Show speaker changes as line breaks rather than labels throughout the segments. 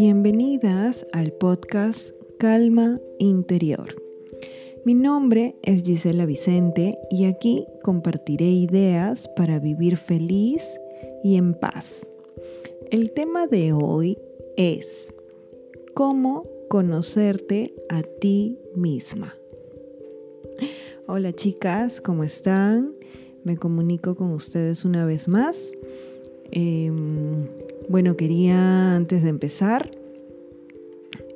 Bienvenidas al podcast Calma Interior. Mi nombre es Gisela Vicente y aquí compartiré ideas para vivir feliz y en paz. El tema de hoy es cómo conocerte a ti misma. Hola chicas, ¿cómo están? Me comunico con ustedes una vez más. Em, bueno, quería antes de empezar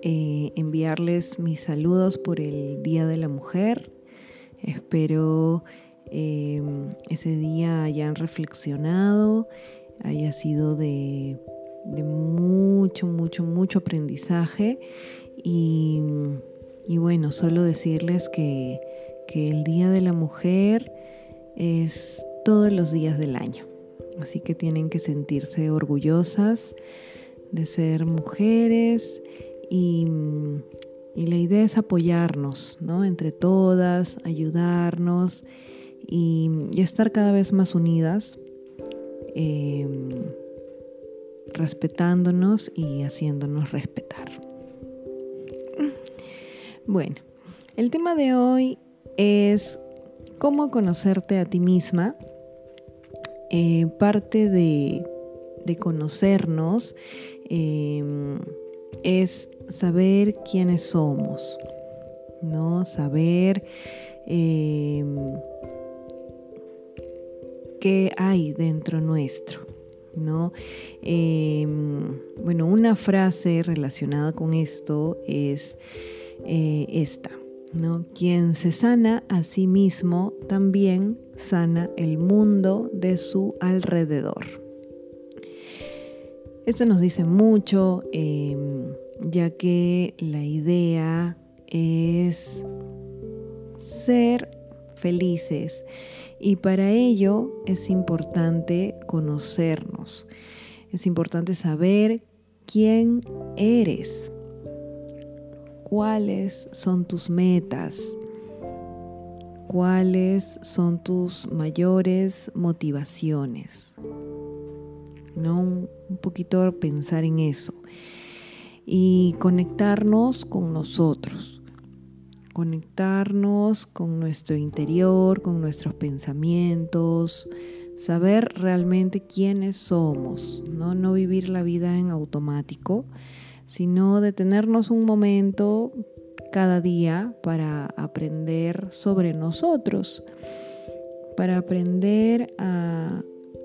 eh, enviarles mis saludos por el Día de la Mujer. Espero em, ese día hayan reflexionado, haya sido de, mucho, mucho, mucho aprendizaje. Y, bueno, solo decirles que, que el Día de la Mujer es todos los días del año. Así que tienen que sentirse orgullosas de ser mujeres y, la idea es apoyarnos, ¿no? Entre todas, ayudarnos y, estar cada vez más unidas, em, respetándonos y haciéndonos respetar. Bueno, el tema de hoy es cómo conocerte a ti misma eh, parte de, conocernos em, es saber quiénes somos, ¿no? Saber em, qué hay dentro nuestro. ¿no? Em, bueno, una frase relacionada con esto es eh, esta, ¿no? Quien se sana a sí mismo también sana el mundo de su alrededor. Esto nos dice mucho, em, ya que la idea es ser felices y para ello es importante conocernos, es importante saber quién eres, cuáles son tus metas, cuáles son tus mayores motivaciones. ¿No? Un poquito pensar en eso. Y conectarnos con nosotros. Conectarnos con nuestro interior, con nuestros pensamientos, saber realmente quiénes somos, ¿no? no vivir la vida en automático, sino detenernos un momento cada día para aprender sobre nosotros, para aprender a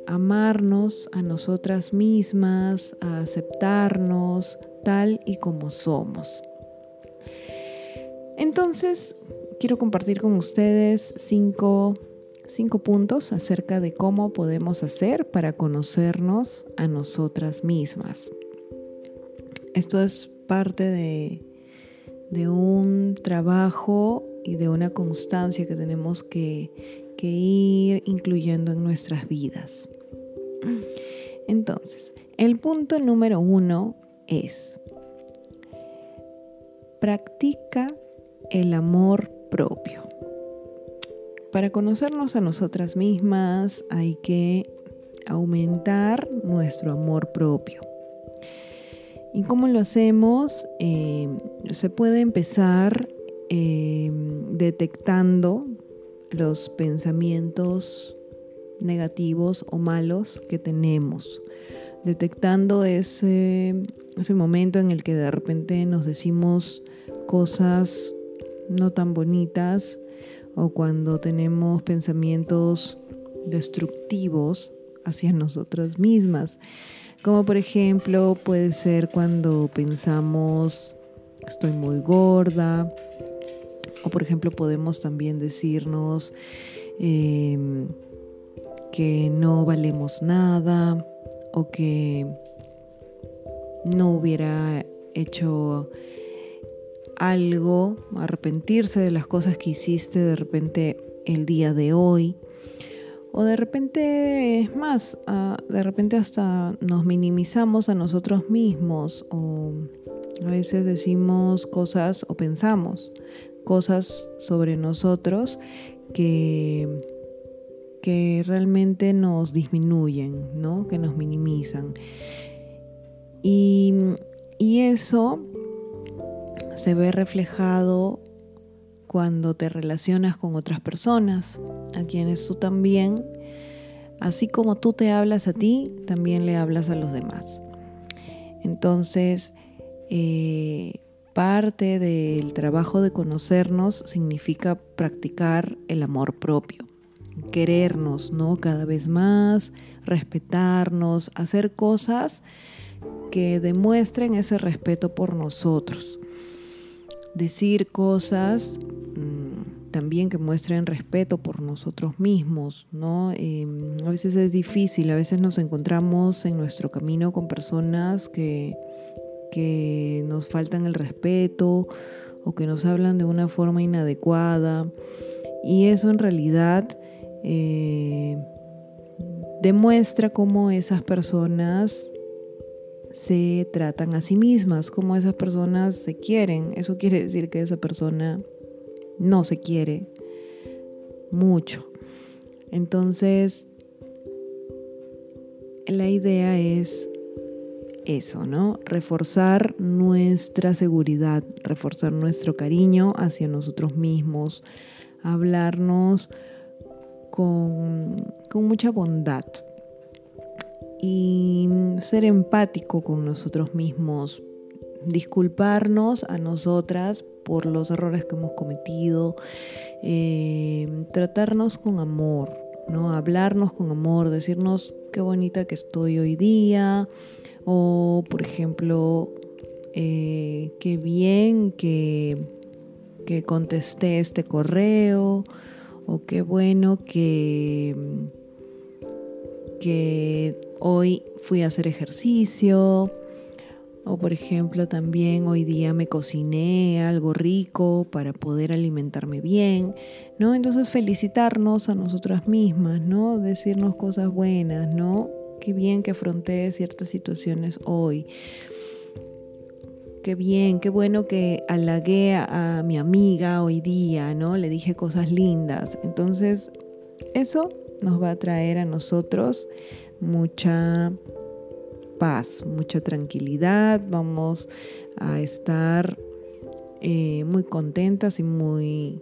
amarnos a nosotras mismas, a aceptarnos tal y como somos. Entonces, quiero compartir con ustedes cinco, cinco puntos acerca de cómo podemos hacer para conocernos a nosotras mismas. Esto es parte de de un trabajo y de una constancia que tenemos que, ir incluyendo en nuestras vidas. Entonces, el punto número uno es, practica el amor propio. Para conocernos a nosotras mismas hay que aumentar nuestro amor propio. ¿Y cómo lo hacemos? Eh, se puede empezar eh, detectando los pensamientos negativos o malos que tenemos, detectando ese, ese momento en el que de repente nos decimos cosas no tan bonitas o cuando tenemos pensamientos destructivos hacia nosotras mismas. Como por ejemplo puede ser cuando pensamos estoy muy gorda. O por ejemplo podemos también decirnos em, que no valemos nada o que no hubiera hecho algo, arrepentirse de las cosas que hiciste de repente el día de hoy. O de repente, es más, ah, de repente hasta nos minimizamos a nosotros mismos o a veces decimos cosas o pensamos cosas sobre nosotros que, que realmente nos disminuyen, ¿no? que nos minimizan. Y Y eso se ve reflejado cuando te relacionas con otras personas, a quienes tú también, así como tú te hablas a ti, también le hablas a los demás. Entonces, eh, parte del trabajo de conocernos significa practicar el amor propio, querernos, ¿no? Cada vez más, respetarnos, hacer cosas que demuestren ese respeto por nosotros. Decir cosas mm, también que muestren respeto por nosotros mismos, ¿no? Em, a veces es difícil, a veces nos encontramos en nuestro camino con personas que que nos faltan el respeto o que nos hablan de una forma inadecuada. Y eso en realidad eh, demuestra cómo esas personas se tratan a sí mismas, cómo esas personas se quieren. Eso quiere decir que esa persona no se quiere mucho. Entonces, la idea es eso, ¿no? Reforzar nuestra seguridad, reforzar nuestro cariño hacia nosotros mismos, hablarnos con, mucha bondad y ser empático con nosotros mismos, disculparnos a nosotras por los errores que hemos cometido, eh, tratarnos con amor, ¿no? Hablarnos con amor, decirnos qué bonita que estoy hoy día, o, por ejemplo, eh, qué bien que, que contesté este correo. O qué bueno que, que hoy fui a hacer ejercicio. O por ejemplo también hoy día me cociné algo rico para poder alimentarme bien, ¿no? Entonces felicitarnos a nosotras mismas, ¿no? Decirnos cosas buenas, ¿no? Qué bien que afronté ciertas situaciones hoy. Qué bien, qué bueno que halagué a, mi amiga hoy día, ¿no? Le dije cosas lindas. Entonces, eso nos va a traer a nosotros mucha paz, mucha tranquilidad. Vamos a estar eh, muy contentas y muy...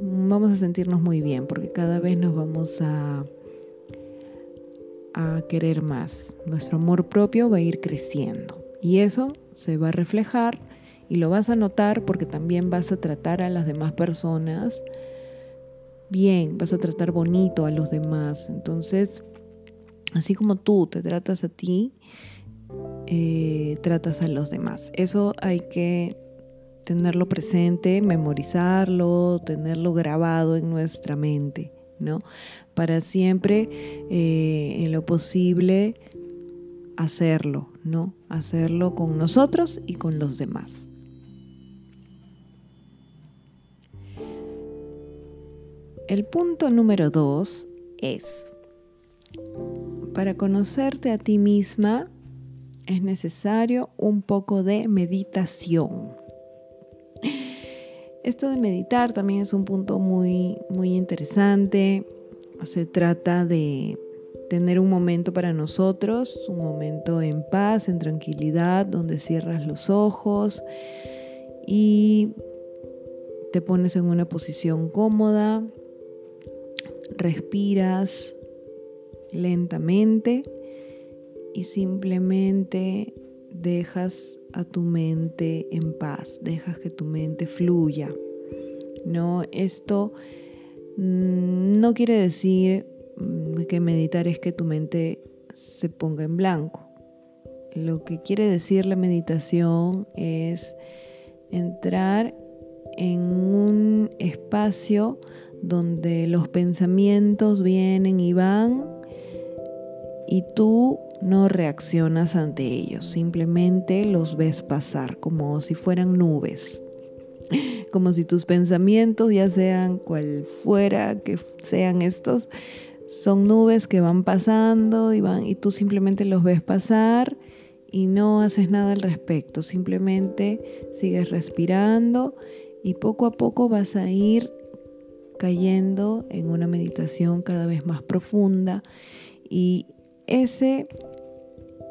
Vamos a sentirnos muy bien porque cada vez nos vamos a a querer más. Nuestro amor propio va a ir creciendo y eso se va a reflejar y lo vas a notar porque también vas a tratar a las demás personas bien, vas a tratar bonito a los demás. Entonces, así como tú te tratas a ti, eh, tratas a los demás. Eso hay que tenerlo presente, memorizarlo, tenerlo grabado en nuestra mente. ¿no? Para siempre, eh, en lo posible, hacerlo, ¿no? Hacerlo con nosotros y con los demás. El punto número dos es, para conocerte a ti misma es necesario un poco de meditación. Esto de meditar también es un punto muy, muy interesante. Se trata de tener un momento para nosotros, un momento en paz, en tranquilidad, donde cierras los ojos y te pones en una posición cómoda, respiras lentamente y simplemente dejas a tu mente en paz, dejas que tu mente fluya. No, esto mm, no quiere decir mm, que meditar es que tu mente se ponga en blanco. Lo que quiere decir la meditación es entrar en un espacio donde los pensamientos vienen y van y tú no reaccionas ante ellos, simplemente los ves pasar como si fueran nubes, como si tus pensamientos, ya sean cual fuera que sean estos, son nubes que van pasando y van y tú simplemente los ves pasar y no haces nada al respecto, simplemente sigues respirando y poco a poco vas a ir cayendo en una meditación cada vez más profunda y ese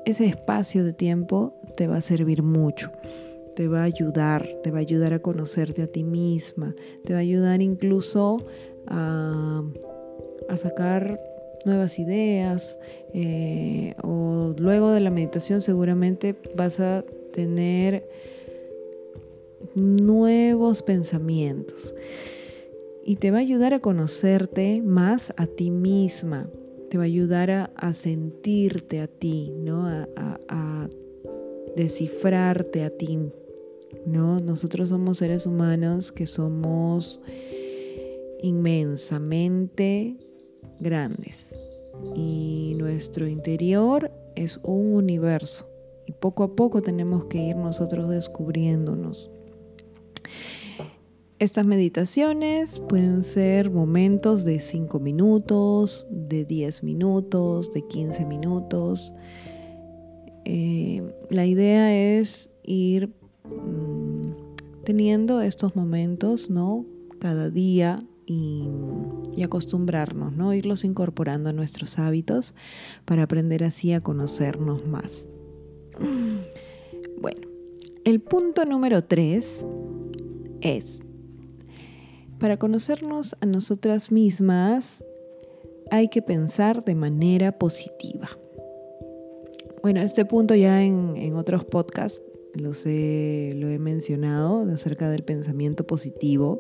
ese espacio de tiempo te va a servir mucho te va a ayudar, te va a ayudar a conocerte a ti misma, te va a ayudar incluso a, sacar nuevas ideas eh, o luego de la meditación seguramente vas a tener nuevos pensamientos y te va a ayudar a conocerte más a ti misma, te va a ayudar a, sentirte a ti, ¿no? a, a descifrarte a ti ¿no? Nosotros somos seres humanos que somos inmensamente grandes y nuestro interior es un universo y poco a poco tenemos que ir nosotros descubriéndonos. Estas meditaciones pueden ser momentos de 5 minutos, de 10 minutos, de 15 minutos. Eh, la idea es ir Mm, teniendo estos momentos, ¿no? Cada día y, acostumbrarnos, ¿no? Irlos incorporando a nuestros hábitos para aprender así a conocernos más. Bueno, el punto número tres es, para conocernos a nosotras mismas hay que pensar de manera positiva. Bueno, este punto ya en, otros podcasts lo he mencionado acerca del pensamiento positivo.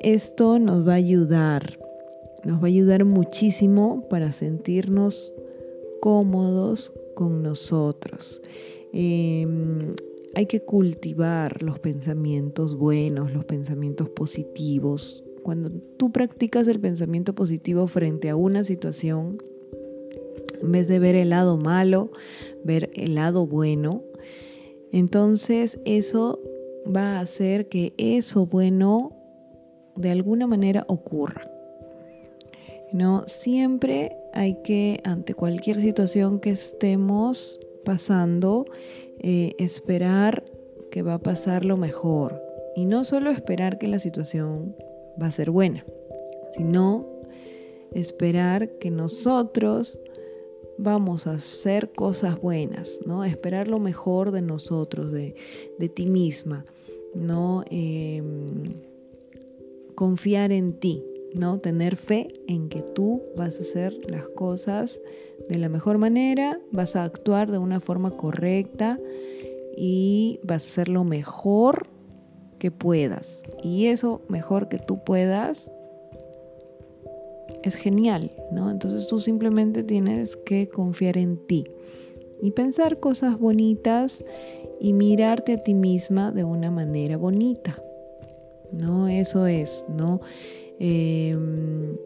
Esto nos va a ayudar, nos va a ayudar muchísimo para sentirnos cómodos con nosotros. Em, hay que cultivar los pensamientos buenos, los pensamientos positivos. Cuando tú practicas el pensamiento positivo frente a una situación, en vez de ver el lado malo, ver el lado bueno, entonces eso va a hacer que eso bueno de alguna manera ocurra. No siempre hay que ante cualquier situación que estemos pasando eh, esperar que va a pasar lo mejor y no solo esperar que la situación va a ser buena, sino esperar que nosotros vamos a hacer cosas buenas, ¿no? Esperar lo mejor de nosotros, de, ti misma, ¿no? Em, confiar en ti, ¿no? Tener fe en que tú vas a hacer las cosas de la mejor manera, vas a actuar de una forma correcta y vas a hacer lo mejor que puedas. Y eso mejor que tú puedas es genial, ¿no? Entonces tú simplemente tienes que confiar en ti y pensar cosas bonitas y mirarte a ti misma de una manera bonita, ¿no? Eso es, ¿no? Em,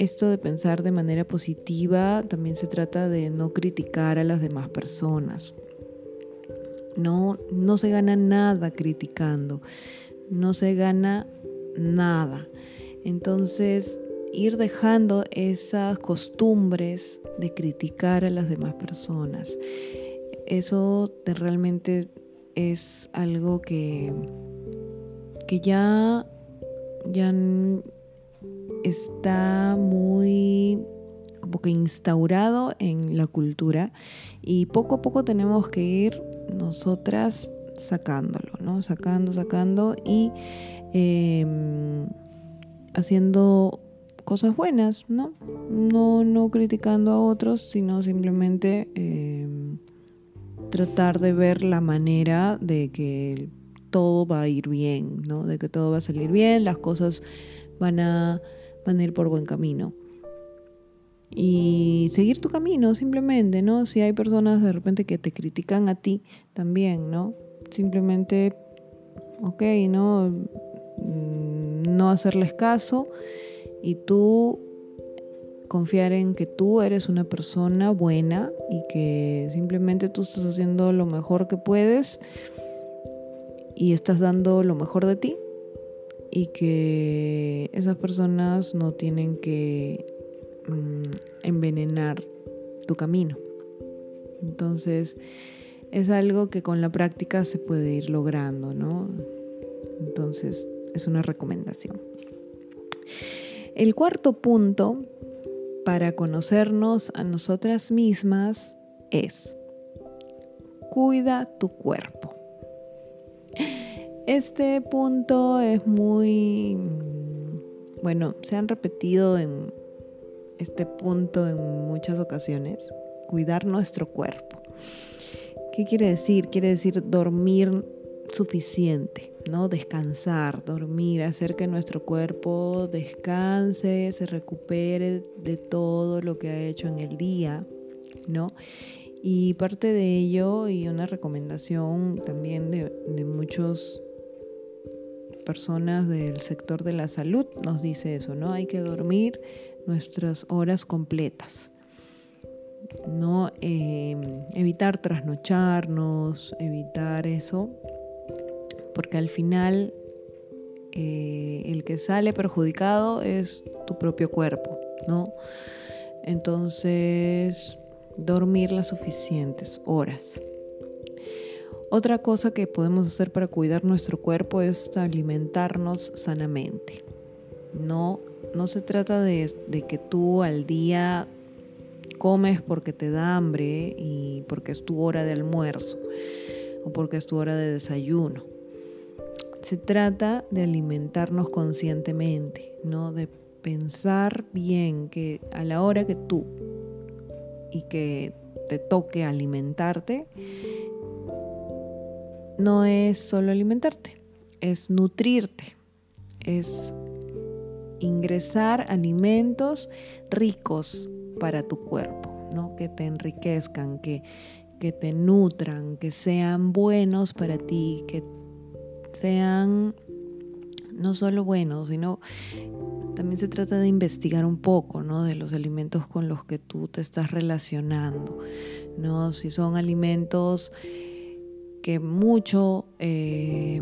esto de pensar de manera positiva también se trata de no criticar a las demás personas. No, no se gana nada criticando, no se gana nada. Entonces, ir dejando esas costumbres de criticar a las demás personas. Eso realmente es algo que, que ya, ya está muy como que instaurado en la cultura y poco a poco tenemos que ir nosotras sacándolo, ¿no? Sacando, sacando y em, haciendo cosas buenas, ¿no? No, no criticando a otros, sino simplemente em, tratar de ver la manera de que todo va a ir bien, ¿no? De que todo va a salir bien, las cosas van a, van a ir por buen camino. Y seguir tu camino, simplemente, ¿no? Si hay personas de repente que te critican a ti también, ¿no? Simplemente, ok, ¿no? Mm, no hacerles caso y tú confiar en que tú eres una persona buena y que simplemente tú estás haciendo lo mejor que puedes y estás dando lo mejor de ti y que esas personas no tienen que mm, envenenar tu camino. Entonces es algo que con la práctica se puede ir logrando, ¿no? Entonces es una recomendación. El cuarto punto para conocernos a nosotras mismas es cuida tu cuerpo. Este punto es muy, bueno, se han repetido en este punto en muchas ocasiones, cuidar nuestro cuerpo. ¿Qué quiere decir? Quiere decir dormir suficiente, ¿no? Descansar, dormir, hacer que nuestro cuerpo descanse, se recupere de todo lo que ha hecho en el día, ¿no? Y parte de ello y una recomendación también de, de muchas personas del sector de la salud nos dice eso, ¿no? Hay que dormir nuestras horas completas. No eh, evitar trasnocharnos, evitar eso, porque al final eh, el que sale perjudicado es tu propio cuerpo, ¿no? Entonces, dormir las suficientes horas. Otra cosa que podemos hacer para cuidar nuestro cuerpo es alimentarnos sanamente. No, no se trata de, que tú al día comes porque te da hambre y porque es tu hora de almuerzo o porque es tu hora de desayuno. Se trata de alimentarnos conscientemente, ¿no? De pensar bien que a la hora que tú y que te toque alimentarte, no es solo alimentarte, es nutrirte, es ingresar alimentos ricos para tu cuerpo, ¿no? que te enriquezcan, que, que te nutran, que sean buenos para ti, que sean no solo buenos, sino también se trata de investigar un poco, ¿no? De los alimentos con los que tú te estás relacionando, ¿no? Si son alimentos que mucho eh,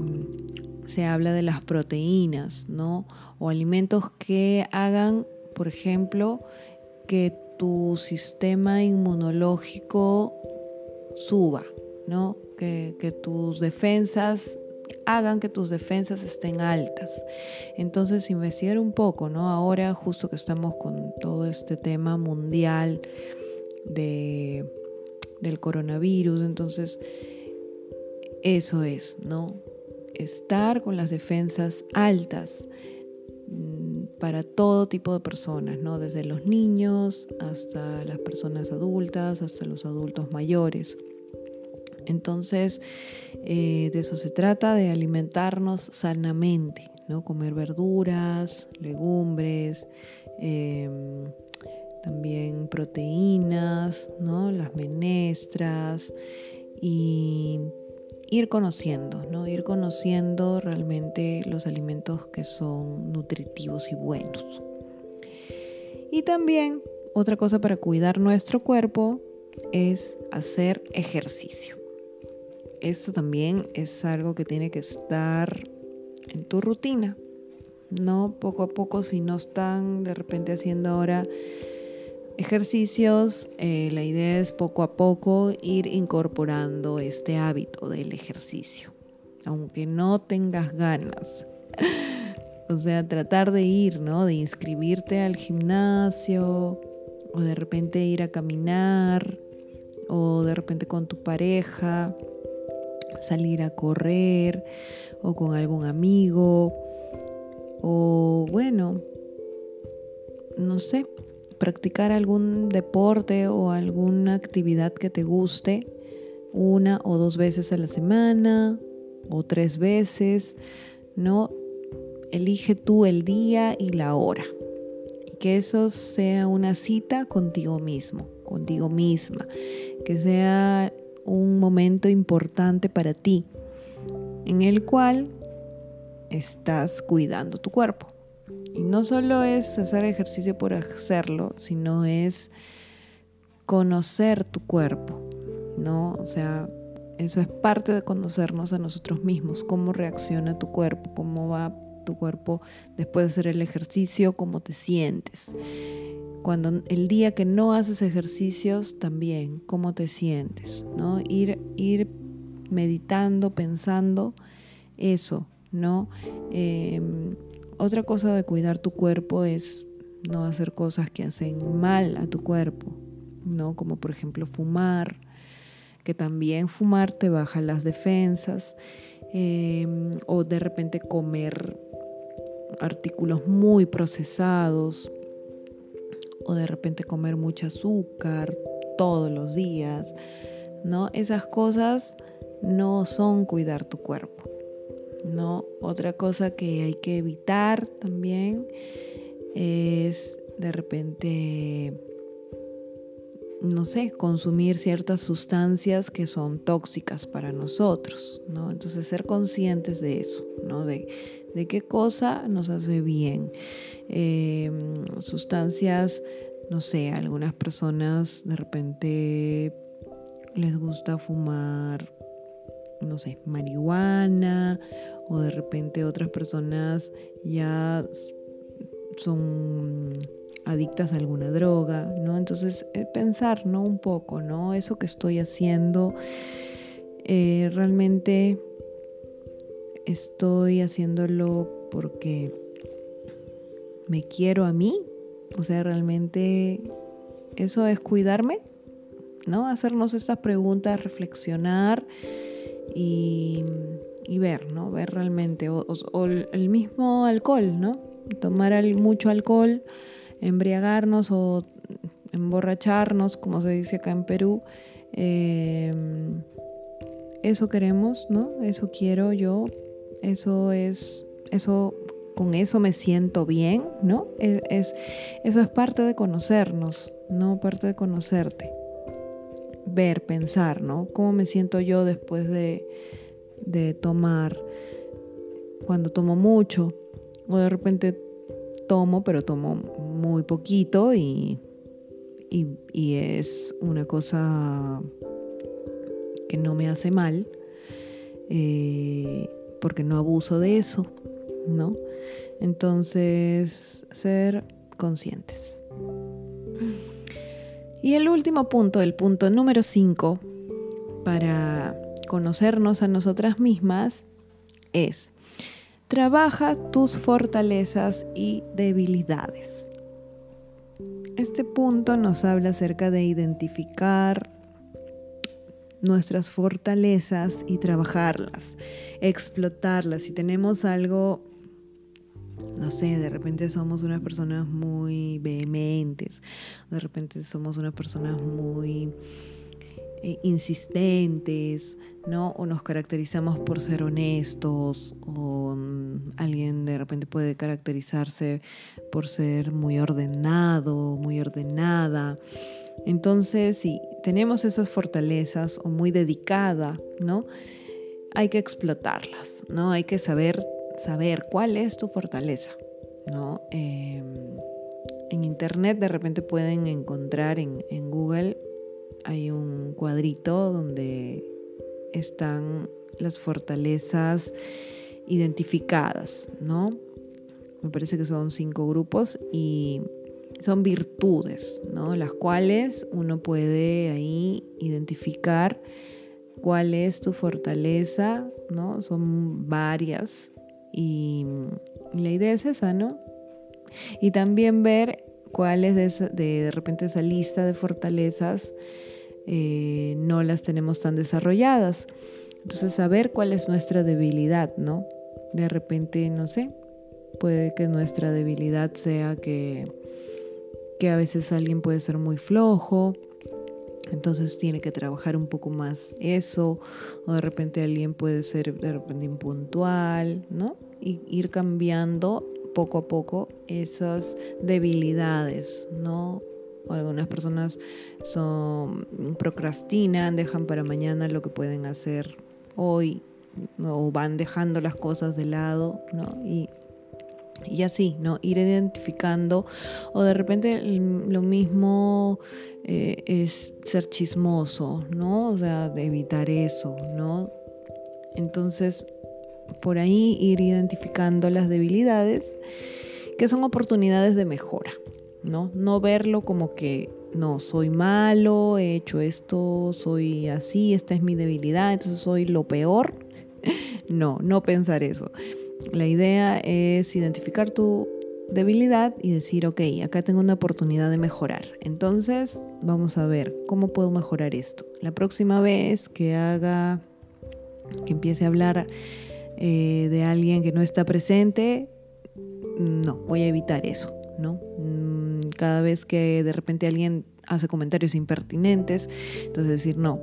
se habla de las proteínas, ¿no? O alimentos que hagan, por ejemplo, que tu sistema inmunológico suba, ¿no? Que, tus defensas hagan que tus defensas estén altas. Entonces, investigar un poco, ¿no? Ahora, justo que estamos con todo este tema mundial de, del coronavirus, entonces, eso es, ¿no? Estar con las defensas altas mm, para todo tipo de personas, ¿no? Desde los niños hasta las personas adultas, hasta los adultos mayores. Entonces, eh, de eso se trata, de alimentarnos sanamente, ¿no? Comer verduras, legumbres, em, también proteínas, ¿no? Las menestras y ir conociendo, ¿no? Ir conociendo realmente los alimentos que son nutritivos y buenos. Y también otra cosa para cuidar nuestro cuerpo es hacer ejercicio. Esto también es algo que tiene que estar en tu rutina, no poco a poco si no están de repente haciendo ahora ejercicios, eh, la idea es poco a poco ir incorporando este hábito del ejercicio, aunque no tengas ganas. o sea, tratar de ir, ¿no? De inscribirte al gimnasio o de repente ir a caminar o de repente con tu pareja, salir a correr o con algún amigo o bueno, no sé, practicar algún deporte o alguna actividad que te guste una o dos veces a la semana o tres veces, ¿no? Elige tú el día y la hora. Y que eso sea una cita contigo mismo, contigo misma. Que sea un momento importante para ti, en el cual estás cuidando tu cuerpo. Y no solo es hacer ejercicio por hacerlo, sino es conocer tu cuerpo, ¿no? O sea, eso es parte de conocernos a nosotros mismos, cómo reacciona tu cuerpo, cómo va tu cuerpo después de hacer el ejercicio, cómo te sientes. Cuando el día que no haces ejercicios, también, cómo te sientes, ¿no? Ir, ir meditando, pensando eso, ¿no? Em, otra cosa de cuidar tu cuerpo es no hacer cosas que hacen mal a tu cuerpo, ¿no? Como por ejemplo fumar, que también fumar te baja las defensas em, o de repente comer artículos muy procesados o de repente comer mucho azúcar todos los días, ¿no? Esas cosas no son cuidar tu cuerpo, ¿no? Otra cosa que hay que evitar también es de repente no sé, consumir ciertas sustancias que son tóxicas para nosotros, ¿no? Entonces ser conscientes de eso, ¿no? De, qué cosa nos hace bien. Em, sustancias, no sé, algunas personas de repente les gusta fumar, no sé, marihuana, o de repente otras personas ya son adictas a alguna droga, ¿no? Entonces, pensar, ¿no? Un poco, ¿no? Eso que estoy haciendo, eh, realmente estoy haciéndolo porque me quiero a mí, o sea, realmente eso es cuidarme, ¿no? Hacernos estas preguntas, reflexionar y, ver, ¿no? Ver realmente, o, el mismo alcohol, ¿no? Tomar mucho alcohol embriagarnos o emborracharnos, como se dice acá en Perú. Em, eso queremos, ¿no? Eso quiero yo. Eso es, eso, con eso me siento bien, ¿no? E, es, eso es parte de conocernos, ¿no? Parte de conocerte. Ver, pensar, ¿no? ¿Cómo me siento yo después de, de tomar? Cuando tomo mucho o de repente tomo, pero tomo muy poquito y, y, es una cosa que no me hace mal, eh, porque no abuso de eso, ¿no? Entonces, ser conscientes. Y el último punto, el punto número 5, para conocernos a nosotras mismas, es Trabaja tus fortalezas y debilidades. Este punto nos habla acerca de identificar nuestras fortalezas y trabajarlas, explotarlas. Si tenemos algo, no sé, de repente somos unas personas muy vehementes, de repente somos unas personas muy eh, insistentes, ¿no? O nos caracterizamos por ser honestos, o mm, alguien de repente puede caracterizarse por ser muy ordenado, muy ordenada. Entonces, si tenemos esas fortalezas o muy dedicada, ¿no? Hay que explotarlas, ¿no? Hay que saber, saber cuál es tu fortaleza, ¿no? Em, en internet de repente pueden encontrar en, en Google hay un cuadrito donde están las fortalezas identificadas, ¿no? Me parece que son cinco grupos y son virtudes, ¿no? Las cuales uno puede ahí identificar cuál es tu fortaleza, ¿no? Son varias y la idea es esa, ¿no? Y también ver cuál es de, de repente esa lista de fortalezas eh, no las tenemos tan desarrolladas. Entonces, saber cuál es nuestra debilidad, ¿no? De repente, no sé, puede que nuestra debilidad sea que, que a veces alguien puede ser muy flojo, entonces tiene que trabajar un poco más eso, o de repente alguien puede ser de repente impuntual, ¿no? Y ir cambiando poco a poco esas debilidades, ¿no? algunas personas son, procrastinan, dejan para mañana lo que pueden hacer hoy o van dejando las cosas de lado, ¿no? Y, y así, ¿no? Ir identificando o de repente lo mismo eh, es ser chismoso, ¿no? O sea, de evitar eso, ¿no? Entonces, por ahí ir identificando las debilidades que son oportunidades de mejora, ¿no? No verlo como que no, soy malo, he hecho esto, soy así, esta es mi debilidad, entonces soy lo peor. no, no pensar eso. La idea es identificar tu debilidad y decir, ok, acá tengo una oportunidad de mejorar. Entonces, vamos a ver cómo puedo mejorar esto. La próxima vez que haga, que empiece a hablar eh, de alguien que no está presente, no, voy a evitar eso, ¿no? Mm, cada vez que de repente alguien hace comentarios impertinentes, entonces decir, no,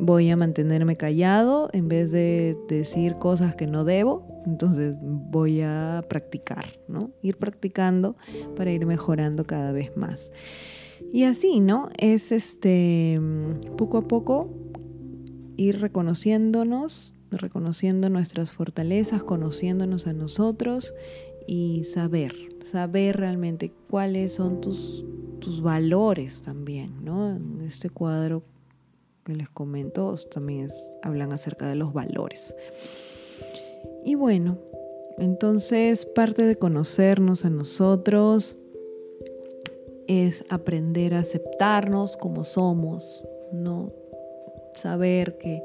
voy a mantenerme callado en vez de decir cosas que no debo, entonces voy a practicar, ¿no? Ir practicando para ir mejorando cada vez más. Y así, ¿no? Es este poco a poco ir reconociéndonos, reconociendo nuestras fortalezas, conociéndonos a nosotros y saber, saber realmente cuáles son tus, tus valores también, ¿no? En este cuadro que les comento también hablan acerca de los valores. Y bueno, entonces parte de conocernos a nosotros es aprender a aceptarnos como somos, ¿no? Saber que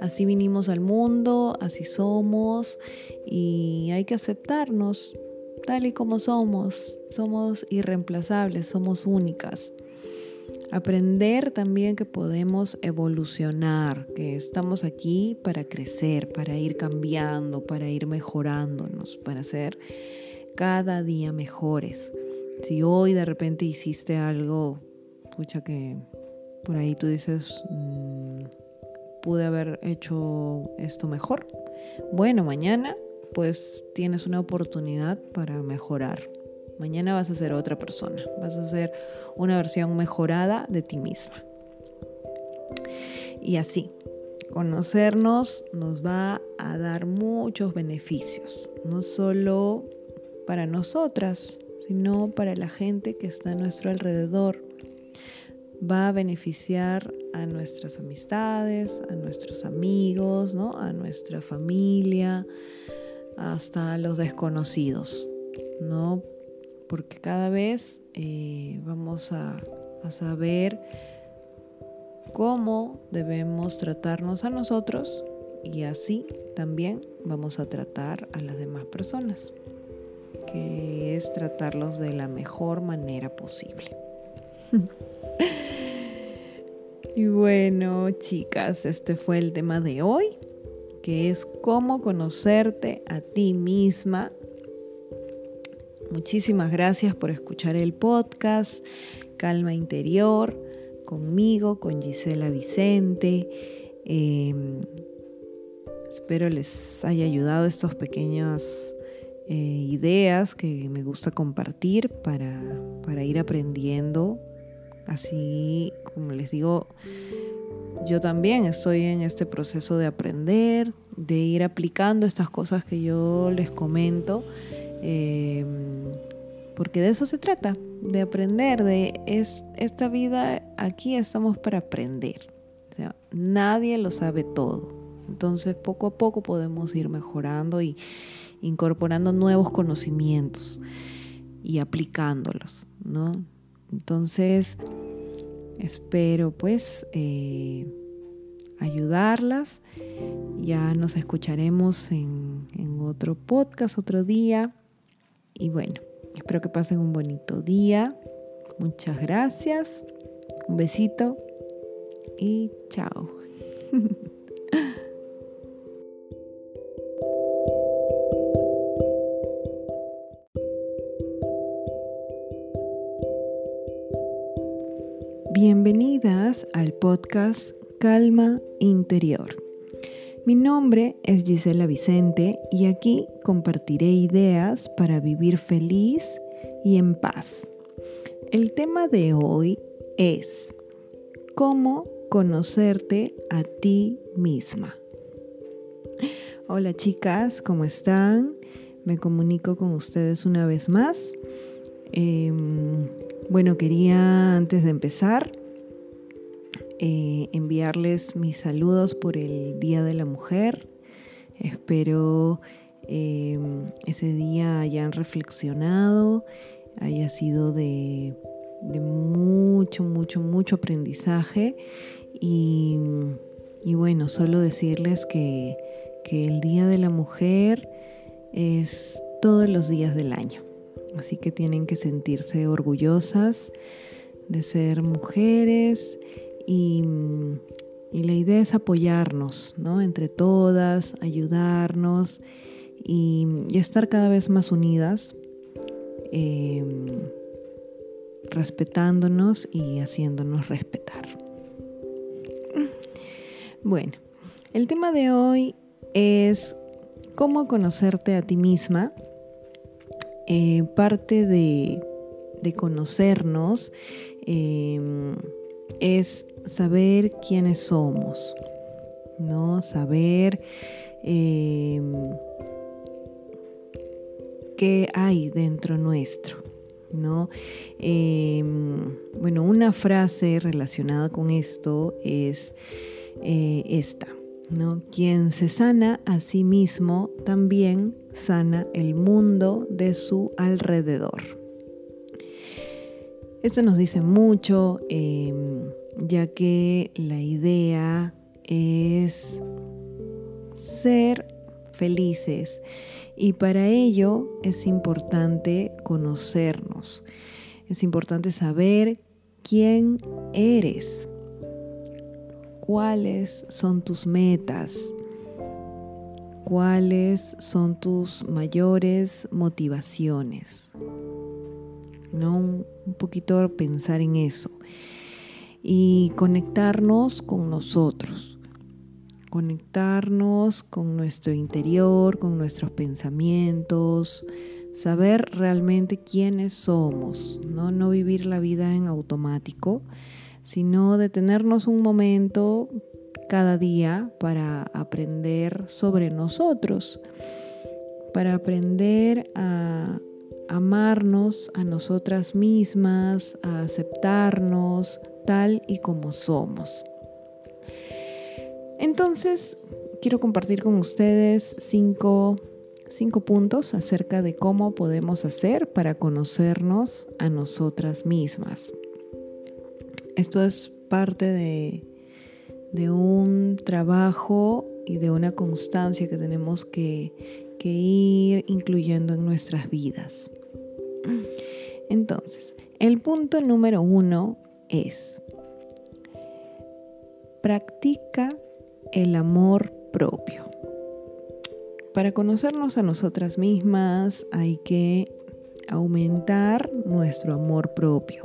así vinimos al mundo, así somos y hay que aceptarnos tal y como somos. Somos irreemplazables, somos únicas. Aprender también que podemos evolucionar, que estamos aquí para crecer, para ir cambiando, para ir mejorándonos, para ser cada día mejores. Si hoy de repente hiciste algo, pucha que por ahí tú dices, mm, pude haber hecho esto mejor. Bueno, mañana pues tienes una oportunidad para mejorar. Mañana vas a ser otra persona, vas a ser una versión mejorada de ti misma. Y así, conocernos nos va a dar muchos beneficios, no solo para nosotras, sino para la gente que está a nuestro alrededor. Va a beneficiar a nuestras amistades, a nuestros amigos, ¿no? a nuestra familia, hasta a los desconocidos, ¿no? Porque cada vez eh, vamos a, saber cómo debemos tratarnos a nosotros y así también vamos a tratar a las demás personas, que es tratarlos de la mejor manera posible. y bueno, chicas, este fue el tema de hoy, que es cómo conocerte a ti misma Muchísimas gracias por escuchar el podcast Calma Interior conmigo, con Gisela Vicente. Em, espero les haya ayudado estas pequeñas eh, ideas que me gusta compartir para, para ir aprendiendo. Así como les digo, yo también estoy en este proceso de aprender, de ir aplicando estas cosas que yo les comento Em, porque de eso se trata, de aprender, de es, esta vida aquí estamos para aprender. nadie lo sabe todo. Entonces poco a poco podemos ir mejorando y incorporando nuevos conocimientos y aplicándolos, ¿no? Entonces espero pues eh, ayudarlas. Ya nos escucharemos en, en otro podcast otro día. Y bueno, espero que pasen un bonito día. Muchas gracias. Un besito y chao. Bienvenidas al podcast Calma Interior. Mi nombre es Gisela Vicente y aquí compartiré ideas para vivir feliz y en paz. El tema de hoy es cómo conocerte a ti misma. Hola chicas, ¿cómo están? Me comunico con ustedes una vez más. Em, bueno, quería antes de empezar eh, enviarles mis saludos por el Día de la Mujer. Espero eh, ese día hayan reflexionado, haya sido de, mucho, mucho, mucho aprendizaje. Y, bueno, solo decirles que, que el Día de la Mujer es todos los días del año. Así que tienen que sentirse orgullosas de ser mujeres y, la idea es apoyarnos, ¿no? Entre todas, ayudarnos y, estar cada vez más unidas, em, respetándonos y haciéndonos respetar. Bueno, el tema de hoy es cómo conocerte a ti misma. Eh, parte de, conocernos em, es saber quiénes somos, ¿no? Saber em, qué hay dentro nuestro, ¿no? Em, bueno, una frase relacionada con esto es eh, esta, ¿no? Quien se sana a sí mismo también sana el mundo de su alrededor. Esto nos dice mucho, em, ya que la idea es ser felices. Y para ello es importante conocernos, es importante saber quién eres, cuáles son tus metas, cuáles son tus mayores motivaciones. ¿No? Un poquito pensar en eso. Y conectarnos con nosotros, conectarnos con nuestro interior, con nuestros pensamientos, saber realmente quiénes somos, no, no vivir la vida en automático, sino detenernos un momento cada día para aprender sobre nosotros, para aprender a amarnos a nosotras mismas, a aceptarnos tal y como somos. Entonces, quiero compartir con ustedes cinco, cinco puntos acerca de cómo podemos hacer para conocernos a nosotras mismas. Esto es parte de, un trabajo y de una constancia que tenemos que, ir incluyendo en nuestras vidas. Entonces, el punto número uno es, practica el amor propio. Para conocernos a nosotras mismas hay que aumentar nuestro amor propio.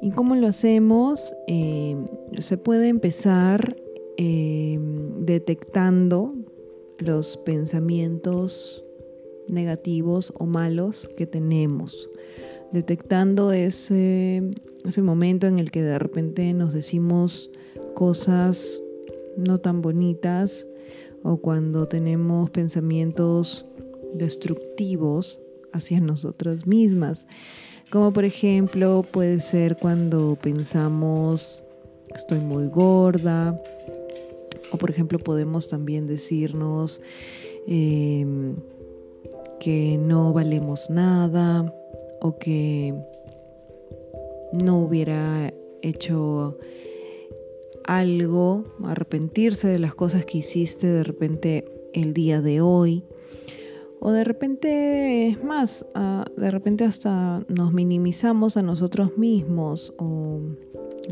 ¿Y cómo lo hacemos? Eh, se puede empezar eh, detectando los pensamientos negativos o malos que tenemos, detectando ese, ese momento en el que de repente nos decimos cosas no tan bonitas o cuando tenemos pensamientos destructivos hacia nosotras mismas. Como por ejemplo puede ser cuando pensamos estoy muy gorda. O por ejemplo podemos también decirnos em, que no valemos nada o que no hubiera hecho algo, arrepentirse de las cosas que hiciste de repente el día de hoy. O de repente, es más, ah, de repente hasta nos minimizamos a nosotros mismos o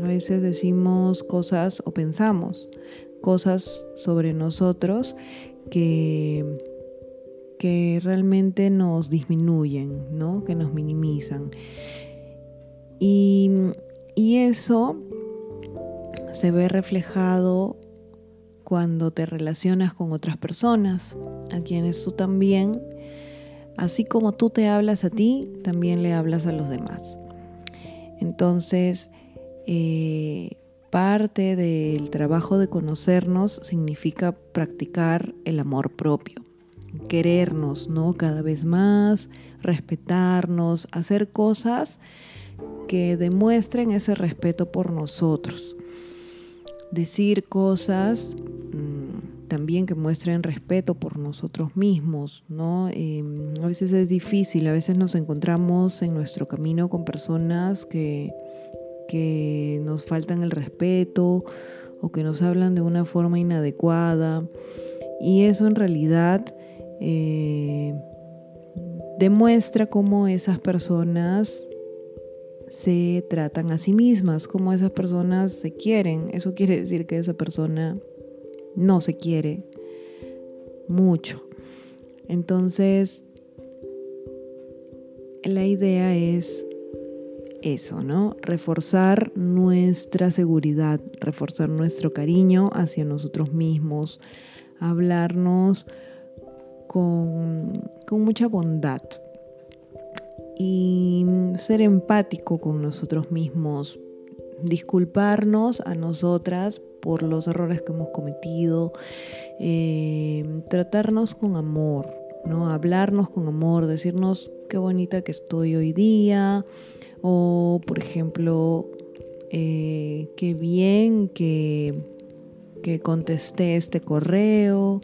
a veces decimos cosas o pensamos cosas sobre nosotros que, que realmente nos disminuyen, ¿no? que nos minimizan. Y, y eso se ve reflejado cuando te relacionas con otras personas, a quienes tú también, así como tú te hablas a ti, también le hablas a los demás. Entonces, eh, parte del trabajo de conocernos significa practicar el amor propio, querernos, ¿no? Cada vez más, respetarnos, hacer cosas que demuestren ese respeto por nosotros decir cosas mm, también que muestren respeto por nosotros mismos, ¿no? Em, a veces es difícil, a veces nos encontramos en nuestro camino con personas que, que nos faltan el respeto o que nos hablan de una forma inadecuada y eso en realidad eh, demuestra cómo esas personas se tratan a sí mismas, cómo esas personas se quieren. Eso quiere decir que esa persona no se quiere mucho. Entonces, la idea es eso, ¿no? Reforzar nuestra seguridad, reforzar nuestro cariño hacia nosotros mismos, hablarnos con, mucha bondad y ser empático con nosotros mismos, disculparnos a nosotras por los errores que hemos cometido, eh, tratarnos con amor, ¿no? Hablarnos con amor, decirnos qué bonita que estoy hoy día, o por ejemplo, eh, qué bien que, que contesté este correo,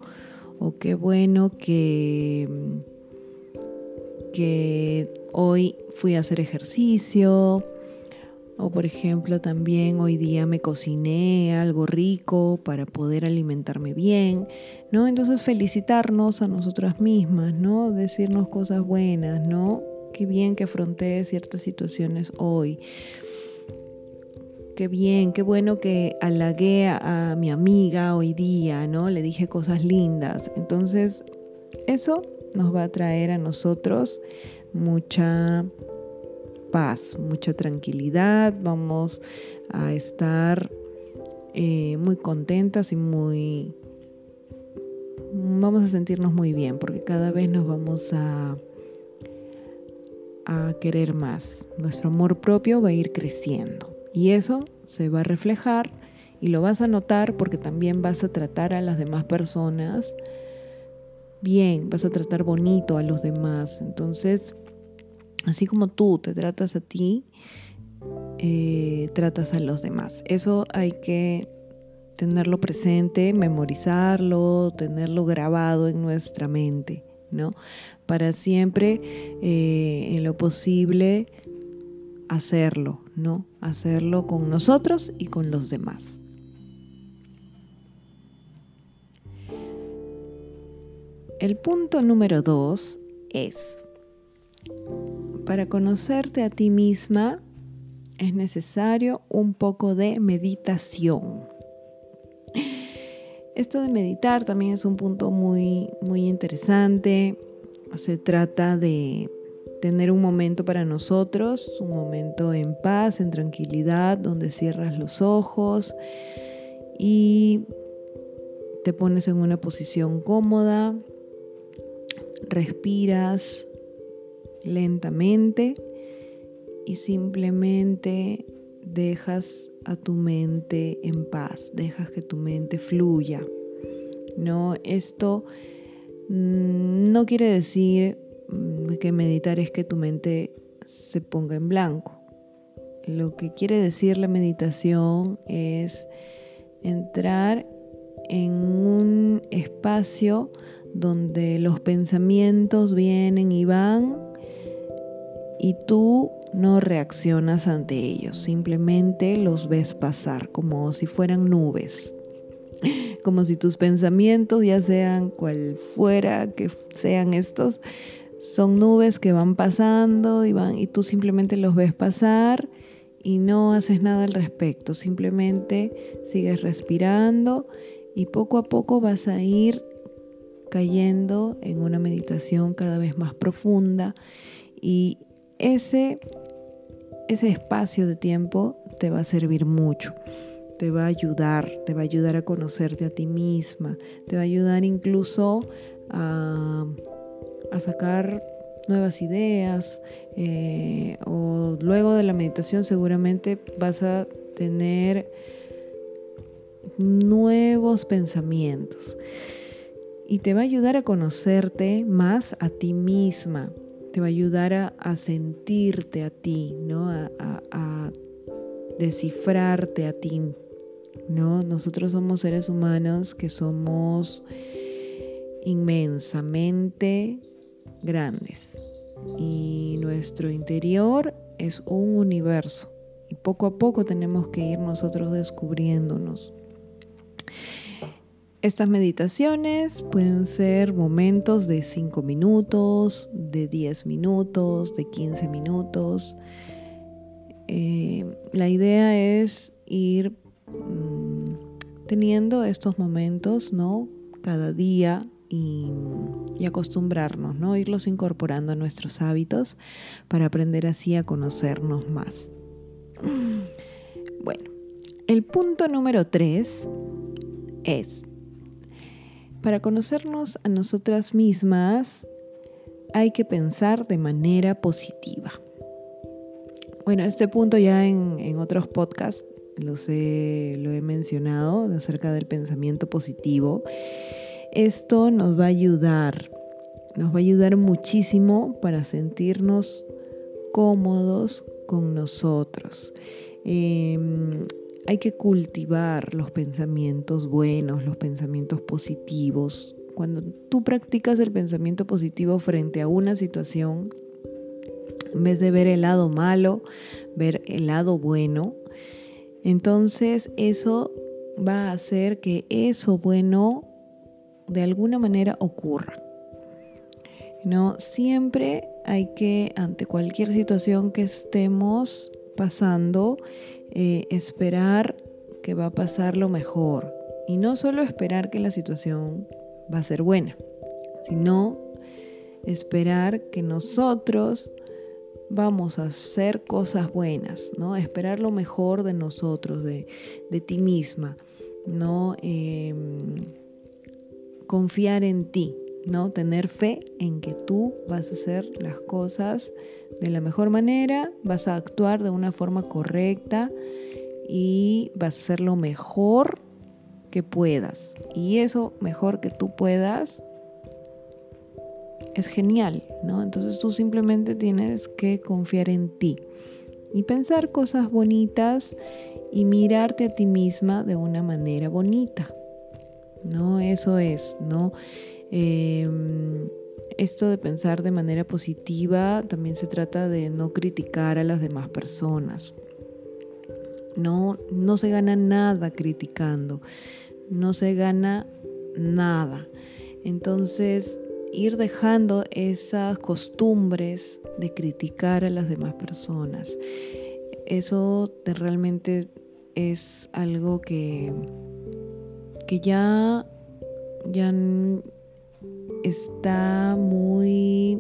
o qué bueno que, que hoy fui a hacer ejercicio, o por ejemplo también hoy día me cociné algo rico para poder alimentarme bien, ¿no? Entonces felicitarnos a nosotras mismas, ¿no? Decirnos cosas buenas, ¿no? Qué bien que afronté ciertas situaciones hoy. Qué bien, qué bueno que halagué a mi amiga hoy día, ¿no? Le dije cosas lindas. Entonces, eso nos va a traer a nosotros mucha paz, mucha tranquilidad, vamos a estar eh, muy contentas y muy... Vamos a sentirnos muy bien porque cada vez nos vamos a, a querer más. Nuestro amor propio va a ir creciendo y eso se va a reflejar y lo vas a notar porque también vas a tratar a las demás personas bien, vas a tratar bonito a los demás. Entonces, Así como tú te tratas a ti, eh, tratas a los demás. Eso hay que tenerlo presente, memorizarlo, tenerlo grabado en nuestra mente, ¿no? Para siempre, eh, en lo posible, hacerlo, ¿no? Hacerlo con nosotros y con los demás. El punto número dos es para conocerte a ti misma es necesario un poco de meditación. Esto de meditar también es un punto muy, muy interesante. Se trata de tener un momento para nosotros, un momento en paz, en tranquilidad, donde cierras los ojos y te pones en una posición cómoda, respiras lentamente y simplemente dejas a tu mente en paz, dejas que tu mente fluya. No, esto mm, no quiere decir que meditar es que tu mente se ponga en blanco. Lo que quiere decir la meditación es entrar en un espacio donde los pensamientos vienen y van y tú no reaccionas ante ellos, simplemente los ves pasar como si fueran nubes, como si tus pensamientos, ya sean cual fuera que sean estos, son nubes que van pasando y van y tú simplemente los ves pasar y no haces nada al respecto, simplemente sigues respirando y poco a poco vas a ir cayendo en una meditación cada vez más profunda. Y ese, ese espacio de tiempo te va a servir mucho, te va a ayudar, te va a ayudar a conocerte a ti misma, te va a ayudar incluso a, sacar nuevas ideas eh, o luego de la meditación seguramente vas a tener nuevos pensamientos y te va a ayudar a conocerte más a ti misma, te va a ayudar a, sentirte a ti, ¿no? A, a, descifrarte a ti, ¿no? Nosotros somos seres humanos que somos inmensamente grandes y nuestro interior es un universo y poco a poco tenemos que ir nosotros descubriéndonos. Estas meditaciones pueden ser momentos de 5 minutos, de 10 minutos, de 15 minutos. Eh, la idea es ir mm, teniendo estos momentos, ¿no? Cada día y, acostumbrarnos, ¿no? Irlos incorporando a nuestros hábitos para aprender así a conocernos más. Bueno, el punto número 3 es para conocernos a nosotras mismas hay que pensar de manera positiva. Bueno, este punto ya en, otros podcasts lo he mencionado acerca del pensamiento positivo. Esto nos va a ayudar, nos va a ayudar muchísimo para sentirnos cómodos con nosotros. Em, hay que cultivar los pensamientos buenos, los pensamientos positivos. Cuando tú practicas el pensamiento positivo frente a una situación, en vez de ver el lado malo, ver el lado bueno, entonces eso va a hacer que eso bueno de alguna manera ocurra. No siempre hay que ante cualquier situación que estemos pasando eh, esperar que va a pasar lo mejor. Y no solo esperar que la situación va a ser buena, sino esperar que nosotros vamos a hacer cosas buenas, ¿no? Esperar lo mejor de nosotros, de, ti misma, ¿no? Em, confiar en ti, ¿no? Tener fe en que tú vas a hacer las cosas de la mejor manera, vas a actuar de una forma correcta y vas a hacer lo mejor que puedas. Y eso mejor que tú puedas es genial, ¿no? Entonces tú simplemente tienes que confiar en ti y pensar cosas bonitas y mirarte a ti misma de una manera bonita. ¿No? Eso es, ¿no? Em, esto de pensar de manera positiva también se trata de no criticar a las demás personas. No, no se gana nada criticando, no se gana nada. Entonces, ir dejando esas costumbres de criticar a las demás personas. Eso realmente es algo que, que ya, ya está muy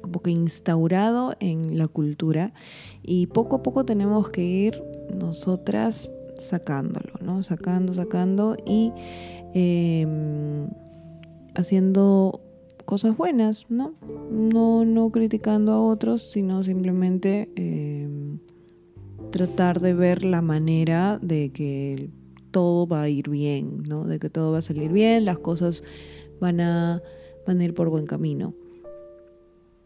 como que instaurado en la cultura y poco a poco tenemos que ir nosotras sacándolo, ¿no? Sacando, sacando y em, haciendo cosas buenas, ¿no? ¿no? No criticando a otros, sino simplemente em, tratar de ver la manera de que todo va a ir bien, ¿no? De que todo va a salir bien, las cosas van a van a ir por buen camino.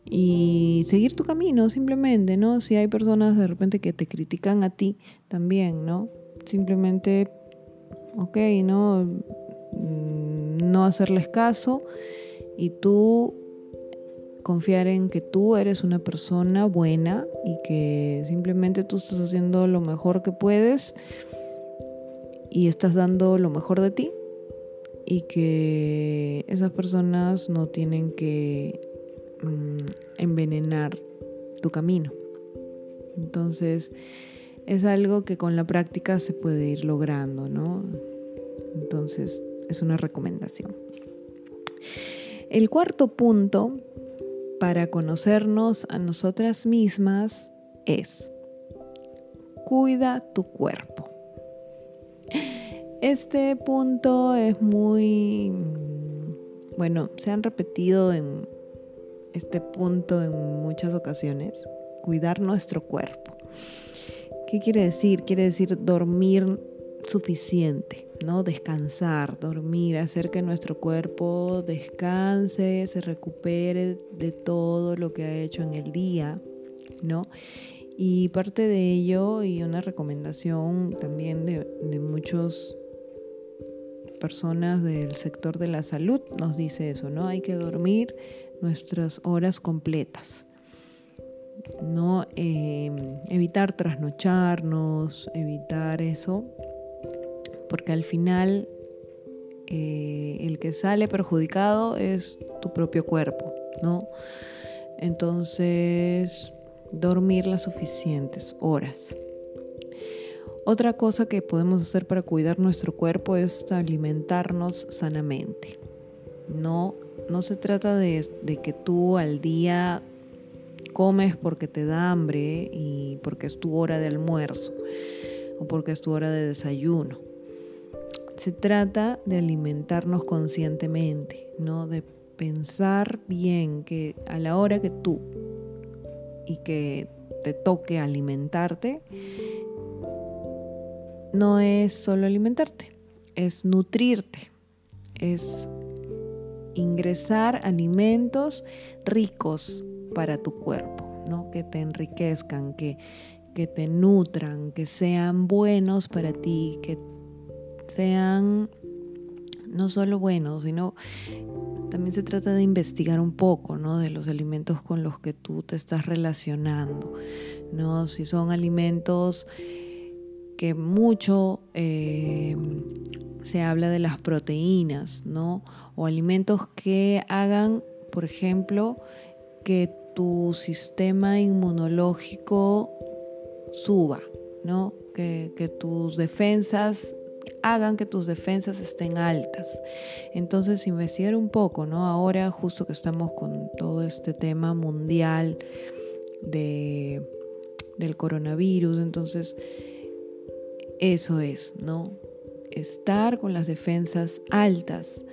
Y seguir tu camino simplemente, ¿no? Si hay personas de repente que te critican a ti también, ¿no? Simplemente, ok, ¿no? Mm, no hacerles caso y tú confiar en que tú eres una persona buena y que simplemente tú estás haciendo lo mejor que puedes y estás dando lo mejor de ti y que esas personas no tienen que mm, envenenar tu camino. Entonces, es algo que con la práctica se puede ir logrando, ¿no? Entonces, es una recomendación. El cuarto punto para conocernos a nosotras mismas es, cuida tu cuerpo. Este punto es muy, bueno, se han repetido en este punto en muchas ocasiones, cuidar nuestro cuerpo. ¿Qué quiere decir? Quiere decir dormir suficiente, ¿no? Descansar, dormir, hacer que nuestro cuerpo descanse, se recupere de todo lo que ha hecho en el día, ¿no? Y parte de ello y una recomendación también de, de muchos personas del sector de la salud nos dice eso, ¿no? Hay que dormir nuestras horas completas. No em, evitar trasnocharnos, evitar eso, porque al final eh, el que sale perjudicado es tu propio cuerpo, ¿no? Entonces, dormir las suficientes horas. Otra cosa que podemos hacer para cuidar nuestro cuerpo es alimentarnos sanamente. No, no se trata de, de que tú al día comes porque te da hambre y porque es tu hora de almuerzo o porque es tu hora de desayuno. Se trata de alimentarnos conscientemente, ¿no? De pensar bien que a la hora que tú y que te toque alimentarte, no es solo alimentarte, es nutrirte, es ingresar alimentos ricos para tu cuerpo, ¿no? que te enriquezcan, que, que te nutran, que sean buenos para ti, que sean no solo buenos, sino también se trata de investigar un poco, ¿no? De los alimentos con los que tú te estás relacionando, ¿no? Si son alimentos que mucho eh, se habla de las proteínas, ¿no? O alimentos que hagan, por ejemplo, que tu sistema inmunológico suba, ¿no? Que, tus defensas hagan que tus defensas estén altas. Entonces, investigar un poco, ¿no? Ahora, justo que estamos con todo este tema mundial de, del coronavirus, entonces, eso es, ¿no? Estar con las defensas altas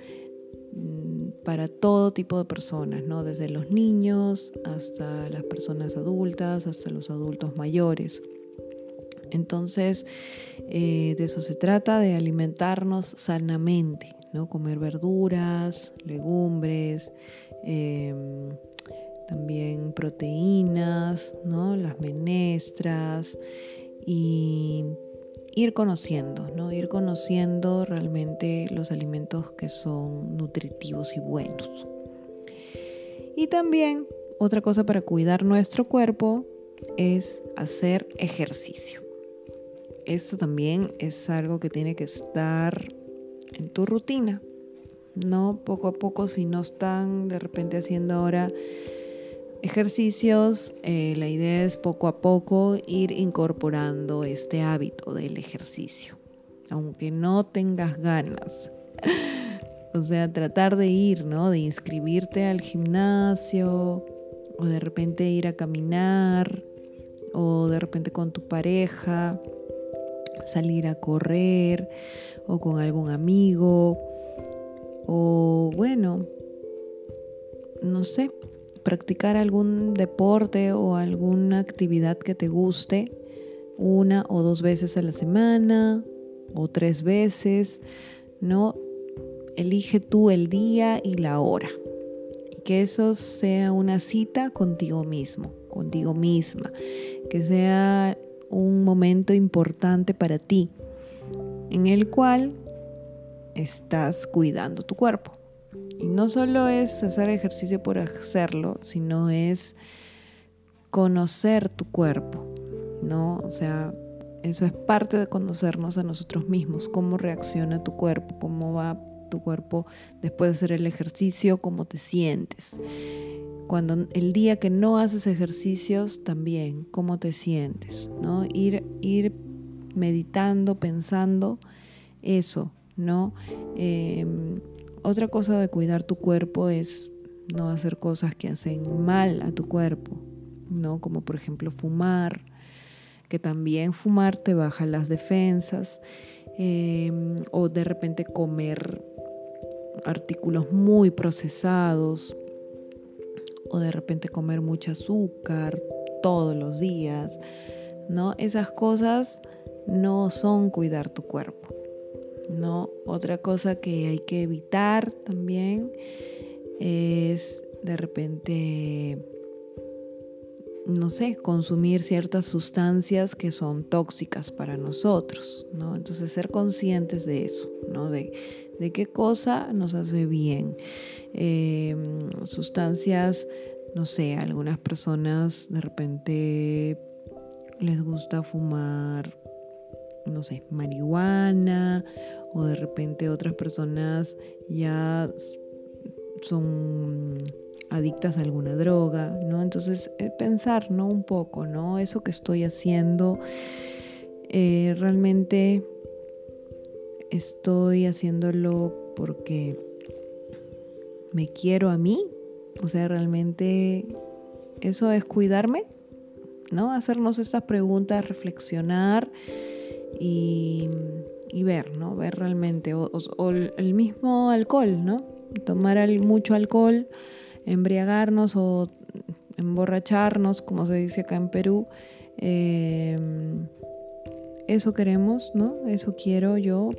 mm, para todo tipo de personas, ¿no? Desde los niños hasta las personas adultas, hasta los adultos mayores. Entonces, eh, de eso se trata, de alimentarnos sanamente, ¿no? Comer verduras, legumbres, em, también proteínas, ¿no? Las menestras y ir conociendo, ¿no? Ir conociendo realmente los alimentos que son nutritivos y buenos. Y también otra cosa para cuidar nuestro cuerpo es hacer ejercicio esto también es algo que tiene que estar en tu rutina, no poco a poco si no están de repente haciendo ahora ejercicios, eh, la idea es poco a poco ir incorporando este hábito del ejercicio, aunque no tengas ganas. o sea, tratar de ir, ¿no? De inscribirte al gimnasio o de repente ir a caminar o de repente con tu pareja salir a correr o con algún amigo o bueno, no sé, practicar algún deporte o alguna actividad que te guste una o dos veces a la semana o tres veces, ¿no? Elige tú el día y la hora. Y que eso sea una cita contigo mismo, contigo misma. Que sea un momento importante para ti, en el cual estás cuidando tu cuerpo. Y no solo es hacer ejercicio por hacerlo, sino es conocer tu cuerpo, ¿no? O sea, eso es parte de conocernos a nosotros mismos, cómo reacciona tu cuerpo, cómo va tu cuerpo después de hacer el ejercicio, cómo te sientes. Cuando el día que no haces ejercicios, también, cómo te sientes, ¿no? Ir, ir meditando, pensando eso, ¿no? Em, otra cosa de cuidar tu cuerpo es no hacer cosas que hacen mal a tu cuerpo, ¿no? Como por ejemplo fumar, que también fumar te baja las defensas, em, o de repente comer artículos muy procesados, o de repente comer mucho azúcar todos los días, ¿no? Esas cosas no son cuidar tu cuerpo, ¿no? Otra cosa que hay que evitar también es de repente no sé, consumir ciertas sustancias que son tóxicas para nosotros, ¿no? Entonces ser conscientes de eso, ¿no? De, de qué cosa nos hace bien. Em, sustancias, no sé, algunas personas de repente les gusta fumar, no sé, marihuana o de repente otras personas ya son adictas a alguna droga, ¿no? Entonces, eh, pensar, ¿no? Un poco, ¿no? Eso que estoy haciendo, eh, realmente estoy haciéndolo porque me quiero a mí, o sea, realmente eso es cuidarme, ¿no? Hacernos estas preguntas, reflexionar y, ver, ¿no? Ver realmente, o, el mismo alcohol, ¿no? Tomar mucho alcohol, embriagarnos o emborracharnos, como se dice acá en Perú. Em, eso queremos, ¿no? Eso quiero yo.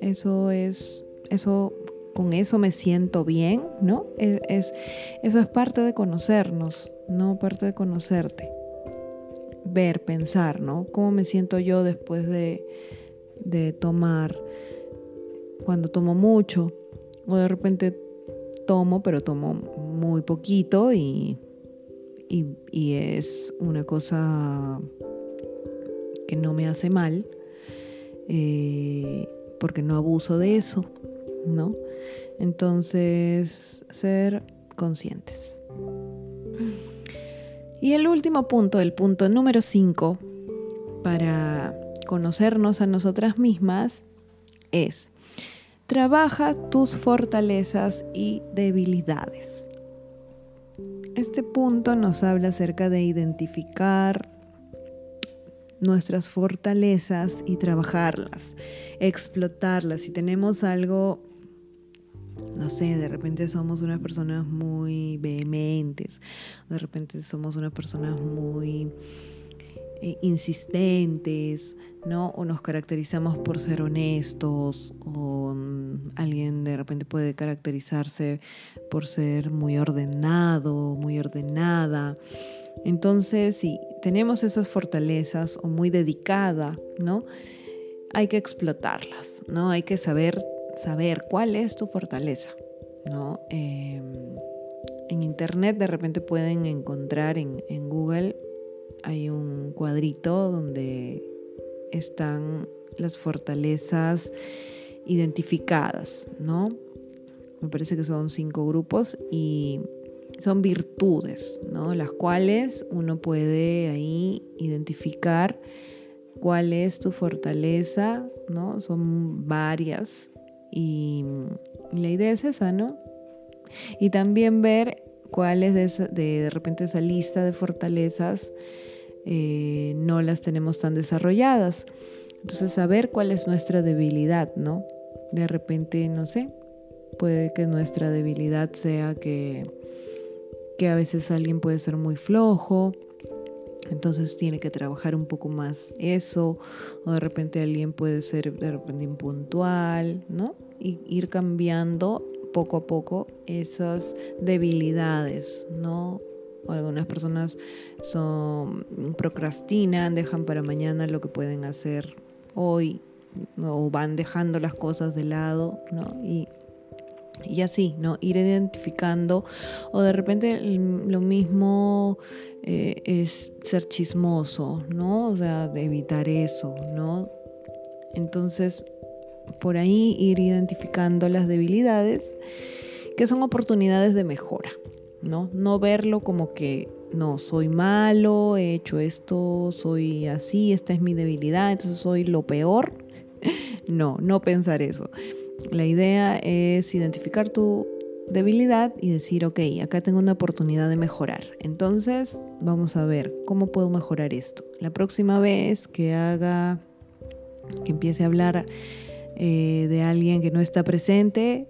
Eso es, eso, con eso me siento bien, ¿no? E, es, eso es parte de conocernos, ¿no? Parte de conocerte. Ver, pensar, ¿no? ¿Cómo me siento yo después de, de tomar? Cuando tomo mucho o de repente tomo, pero tomo muy poquito y, y, es una cosa que no me hace mal, eh, porque no abuso de eso, ¿no? Entonces, ser conscientes. Y el último punto, el punto número 5, para conocernos a nosotras mismas, es Trabaja tus fortalezas y debilidades. Este punto nos habla acerca de identificar nuestras fortalezas y trabajarlas, explotarlas. Si tenemos algo, no sé, de repente somos unas personas muy vehementes, de repente somos unas personas muy eh, insistentes, ¿no? O nos caracterizamos por ser honestos, o mm, alguien de repente puede caracterizarse por ser muy ordenado, muy ordenada. Entonces, si tenemos esas fortalezas o muy dedicada, ¿no? Hay que explotarlas, ¿no? Hay que saber, saber cuál es tu fortaleza, ¿no? Em, en internet de repente pueden encontrar en, en Google hay un cuadrito donde están las fortalezas identificadas, ¿no? Me parece que son cinco grupos y son virtudes, ¿no? Las cuales uno puede ahí identificar cuál es tu fortaleza, ¿no? Son varias y, la idea es esa, ¿no? Y también ver cuál es de, de, de repente esa lista de fortalezas eh, no las tenemos tan desarrolladas. Entonces, saber cuál es nuestra debilidad, ¿no? De repente, no sé, puede que nuestra debilidad sea que, que a veces alguien puede ser muy flojo, entonces tiene que trabajar un poco más eso, o de repente alguien puede ser de repente impuntual, ¿no? Y ir cambiando poco a poco esas debilidades, ¿no? O algunas personas son, procrastinan, dejan para mañana lo que pueden hacer hoy o van dejando las cosas de lado, ¿no? Y, y así, ¿no? Ir identificando o de repente lo mismo eh, es ser chismoso, ¿no? O sea, de evitar eso, ¿no? Entonces, por ahí ir identificando las debilidades que son oportunidades de mejora, ¿no? No verlo como que no, soy malo, he hecho esto, soy así, esta es mi debilidad, entonces soy lo peor. no, no pensar eso. La idea es identificar tu debilidad y decir, ok, acá tengo una oportunidad de mejorar. Entonces, vamos a ver cómo puedo mejorar esto. La próxima vez que haga, que empiece a hablar eh, de alguien que no está presente,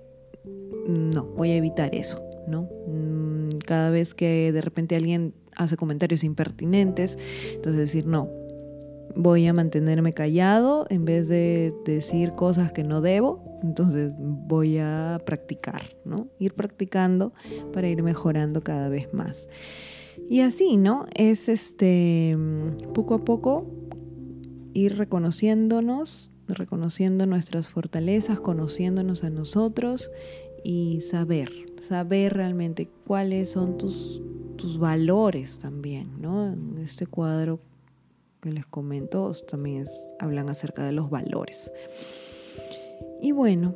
no, voy a evitar eso, ¿no? Cada vez que de repente alguien hace comentarios impertinentes, entonces decir, no, voy a mantenerme callado en vez de decir cosas que no debo, entonces voy a practicar, ¿no? Ir practicando para ir mejorando cada vez más. Y así, ¿no? Es este poco a poco ir reconociéndonos, reconociendo nuestras fortalezas, conociéndonos a nosotros y saber, saber realmente cuáles son tus, tus valores también, ¿no? En este cuadro que les comento también hablan acerca de los valores. Y bueno,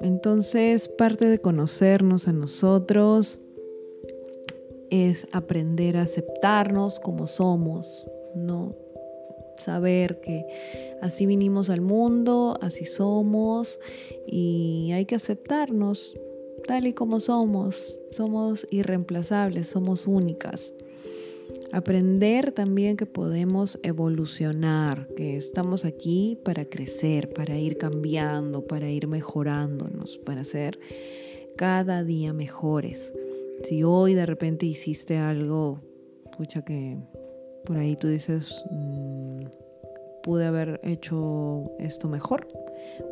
entonces parte de conocernos a nosotros es aprender a aceptarnos como somos, ¿no? Saber que así vinimos al mundo, así somos y hay que aceptarnos tal y como somos. Somos irreemplazables, somos únicas. Aprender también que podemos evolucionar, que estamos aquí para crecer, para ir cambiando, para ir mejorándonos, para ser cada día mejores. Si hoy de repente hiciste algo, pucha que por ahí tú dices, mm, pude haber hecho esto mejor.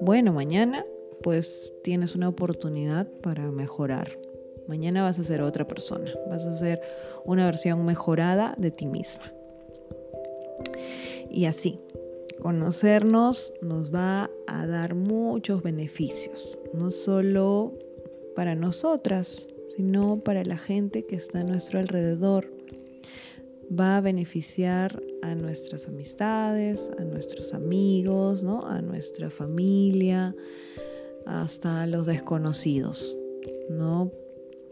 Bueno, mañana pues tienes una oportunidad para mejorar. Mañana vas a ser otra persona, vas a ser una versión mejorada de ti misma. Y así, conocernos nos va a dar muchos beneficios, no solo para nosotras, sino para la gente que está a nuestro alrededor. Va a beneficiar a nuestras amistades, a nuestros amigos, ¿no? a nuestra familia, hasta a los desconocidos, ¿no?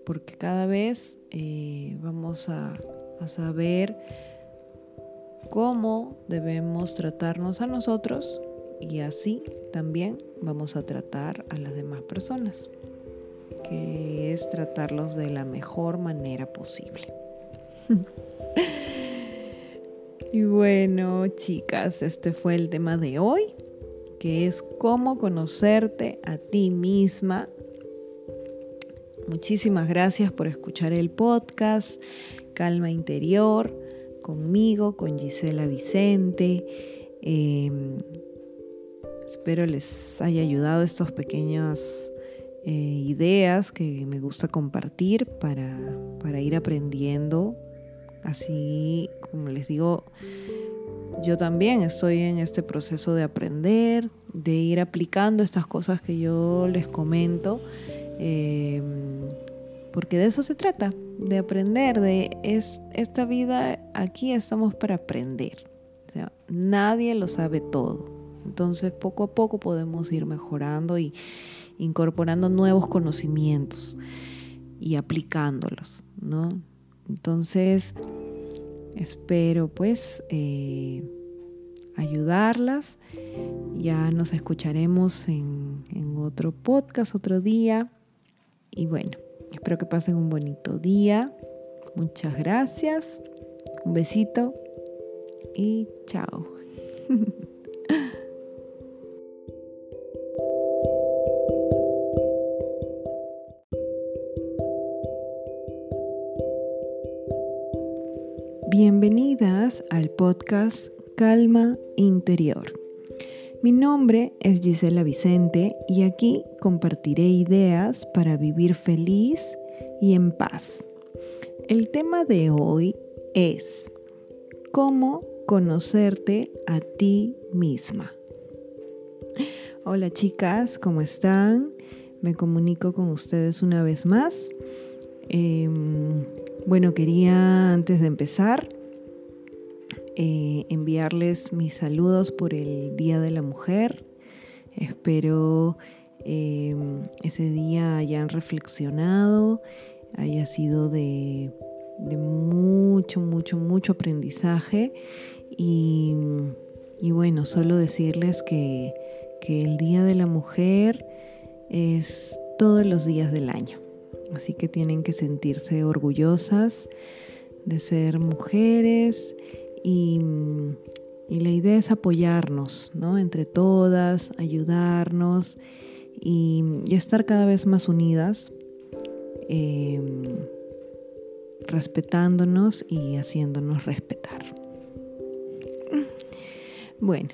porque cada vez eh, vamos a, a saber cómo debemos tratarnos a nosotros y así también vamos a tratar a las demás personas, que es tratarlos de la mejor manera posible. y bueno, chicas, este fue el tema de hoy, que es cómo conocerte a ti misma Muchísimas gracias por escuchar el podcast Calma Interior conmigo, con Gisela Vicente. Em, espero les haya ayudado estas pequeñas eh, ideas que me gusta compartir para, para ir aprendiendo. Así como les digo, yo también estoy en este proceso de aprender, de ir aplicando estas cosas que yo les comento Em, porque de eso se trata, de aprender, de es, esta vida aquí estamos para aprender. nadie lo sabe todo. Entonces poco a poco podemos ir mejorando y incorporando nuevos conocimientos y aplicándolos, ¿no? Entonces, espero pues eh, ayudarlas. Ya nos escucharemos en, en otro podcast, otro día. Y bueno, espero que pasen un bonito día. Muchas gracias. Un besito y chao. Bienvenidas al podcast Calma Interior. Mi nombre es Gisela Vicente y aquí compartiré ideas para vivir feliz y en paz. El tema de hoy es cómo conocerte a ti misma. Hola chicas, ¿cómo están? Me comunico con ustedes una vez más. Em, bueno, quería antes de empezar eh, enviarles mis saludos por el Día de la Mujer. Espero eh, ese día hayan reflexionado, haya sido de, mucho, mucho, mucho aprendizaje. Y, bueno, solo decirles que, que el Día de la Mujer es todos los días del año. Así que tienen que sentirse orgullosas de ser mujeres y, la idea es apoyarnos, ¿no? Entre todas, ayudarnos y, estar cada vez más unidas, em, respetándonos y haciéndonos respetar. Bueno,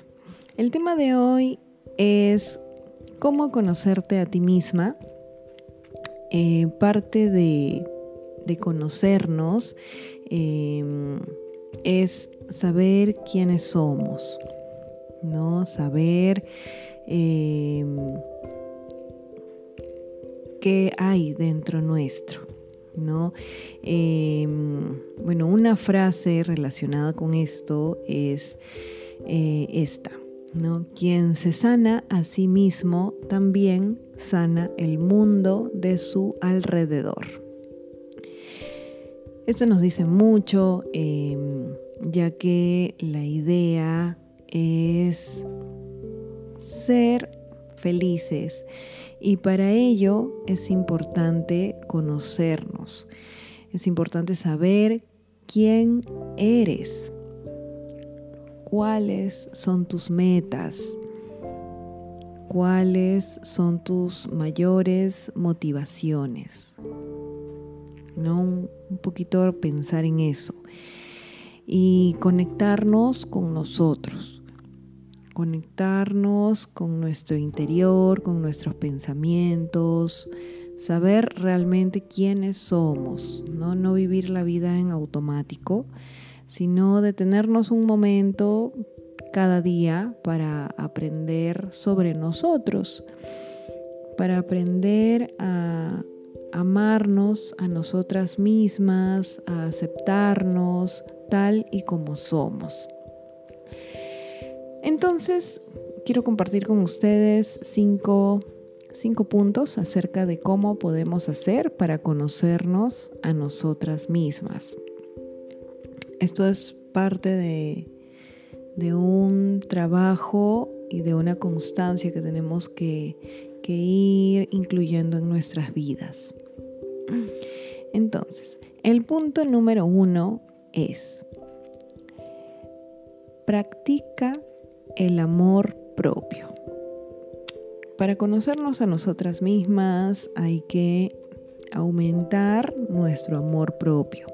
el tema de hoy es cómo conocerte a ti misma. Eh, parte de, conocernos em, es saber quiénes somos, ¿no? Saber em, qué hay dentro nuestro, ¿no? Em, bueno, una frase relacionada con esto es eh, esta. ¿no? Quien se sana a sí mismo también sana el mundo de su alrededor. Esto nos dice mucho, em, ya que la idea es ser felices. Y para ello es importante conocernos, es importante saber quién eres, cuáles son tus metas, cuáles son tus mayores motivaciones. ¿No? Un poquito pensar en eso y conectarnos con nosotros, conectarnos con nuestro interior, con nuestros pensamientos, saber realmente quiénes somos, no, no vivir la vida en automático, sino detenernos un momento cada día para aprender sobre nosotros, para aprender a amarnos a nosotras mismas, a aceptarnos tal y como somos. Entonces, quiero compartir con ustedes cinco, cinco puntos acerca de cómo podemos hacer para conocernos a nosotras mismas. Esto es parte de, un trabajo y de una constancia que tenemos que, que ir incluyendo en nuestras vidas. Entonces, el punto número uno es, practica el amor propio. Para conocernos a nosotras mismas hay que aumentar nuestro amor propio.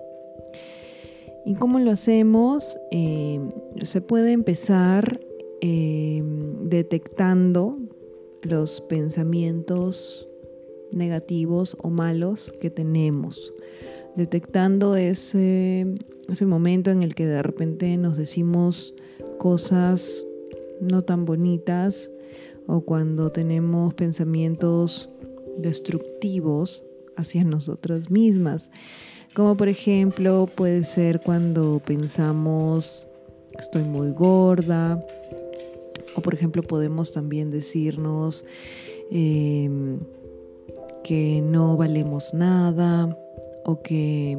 ¿Y cómo lo hacemos? Eh, se puede empezar eh, detectando los pensamientos negativos o malos que tenemos, detectando ese, ese momento en el que de repente nos decimos cosas no tan bonitas o cuando tenemos pensamientos destructivos hacia nosotras mismas. Como por ejemplo puede ser cuando pensamos estoy muy gorda. O por ejemplo podemos también decirnos em, que no valemos nada o que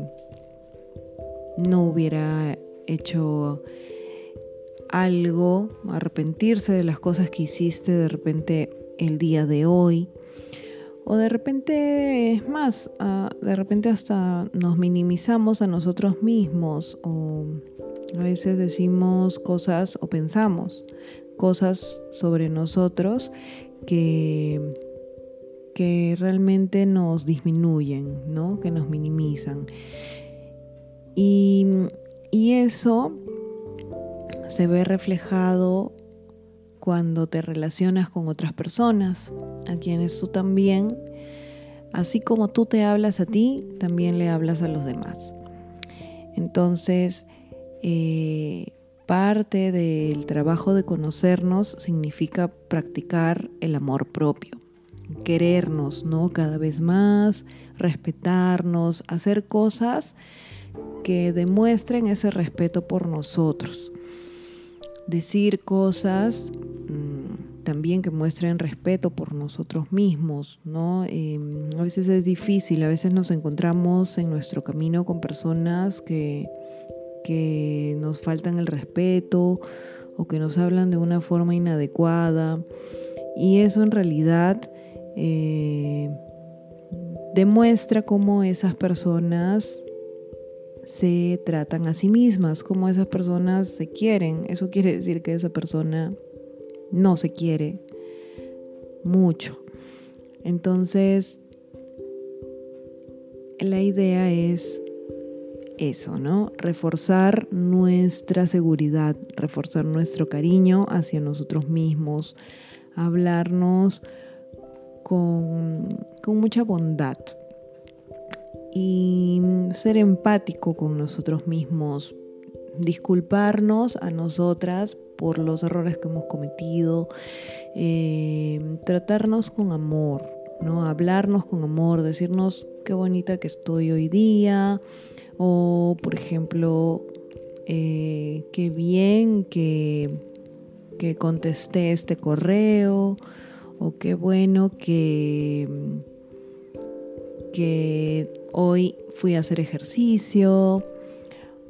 no hubiera hecho algo, arrepentirse de las cosas que hiciste de repente el día de hoy. O de repente, es más, ah, de repente hasta nos minimizamos a nosotros mismos o a veces decimos cosas o pensamos cosas sobre nosotros que, que realmente nos disminuyen, ¿no? que nos minimizan. Y, y eso se ve reflejado cuando te relacionas con otras personas, a quienes tú también, así como tú te hablas a ti, también le hablas a los demás. Entonces, eh, parte del trabajo de conocernos significa practicar el amor propio, querernos, ¿no? Cada vez más, respetarnos, hacer cosas que demuestren ese respeto por nosotros decir cosas mm, también que muestren respeto por nosotros mismos, ¿no? Em, a veces es difícil, a veces nos encontramos en nuestro camino con personas que, que nos faltan el respeto o que nos hablan de una forma inadecuada y eso en realidad eh, demuestra cómo esas personas se tratan a sí mismas, como esas personas se quieren. Eso quiere decir que esa persona no se quiere mucho. Entonces, la idea es eso, ¿no? Reforzar nuestra seguridad, reforzar nuestro cariño hacia nosotros mismos, hablarnos con, mucha bondad y ser empático con nosotros mismos, disculparnos a nosotras por los errores que hemos cometido, eh, tratarnos con amor, ¿no? hablarnos con amor, decirnos qué bonita que estoy hoy día, o por ejemplo, eh, qué bien que contesté este correo o qué bueno que, que hoy fui a hacer ejercicio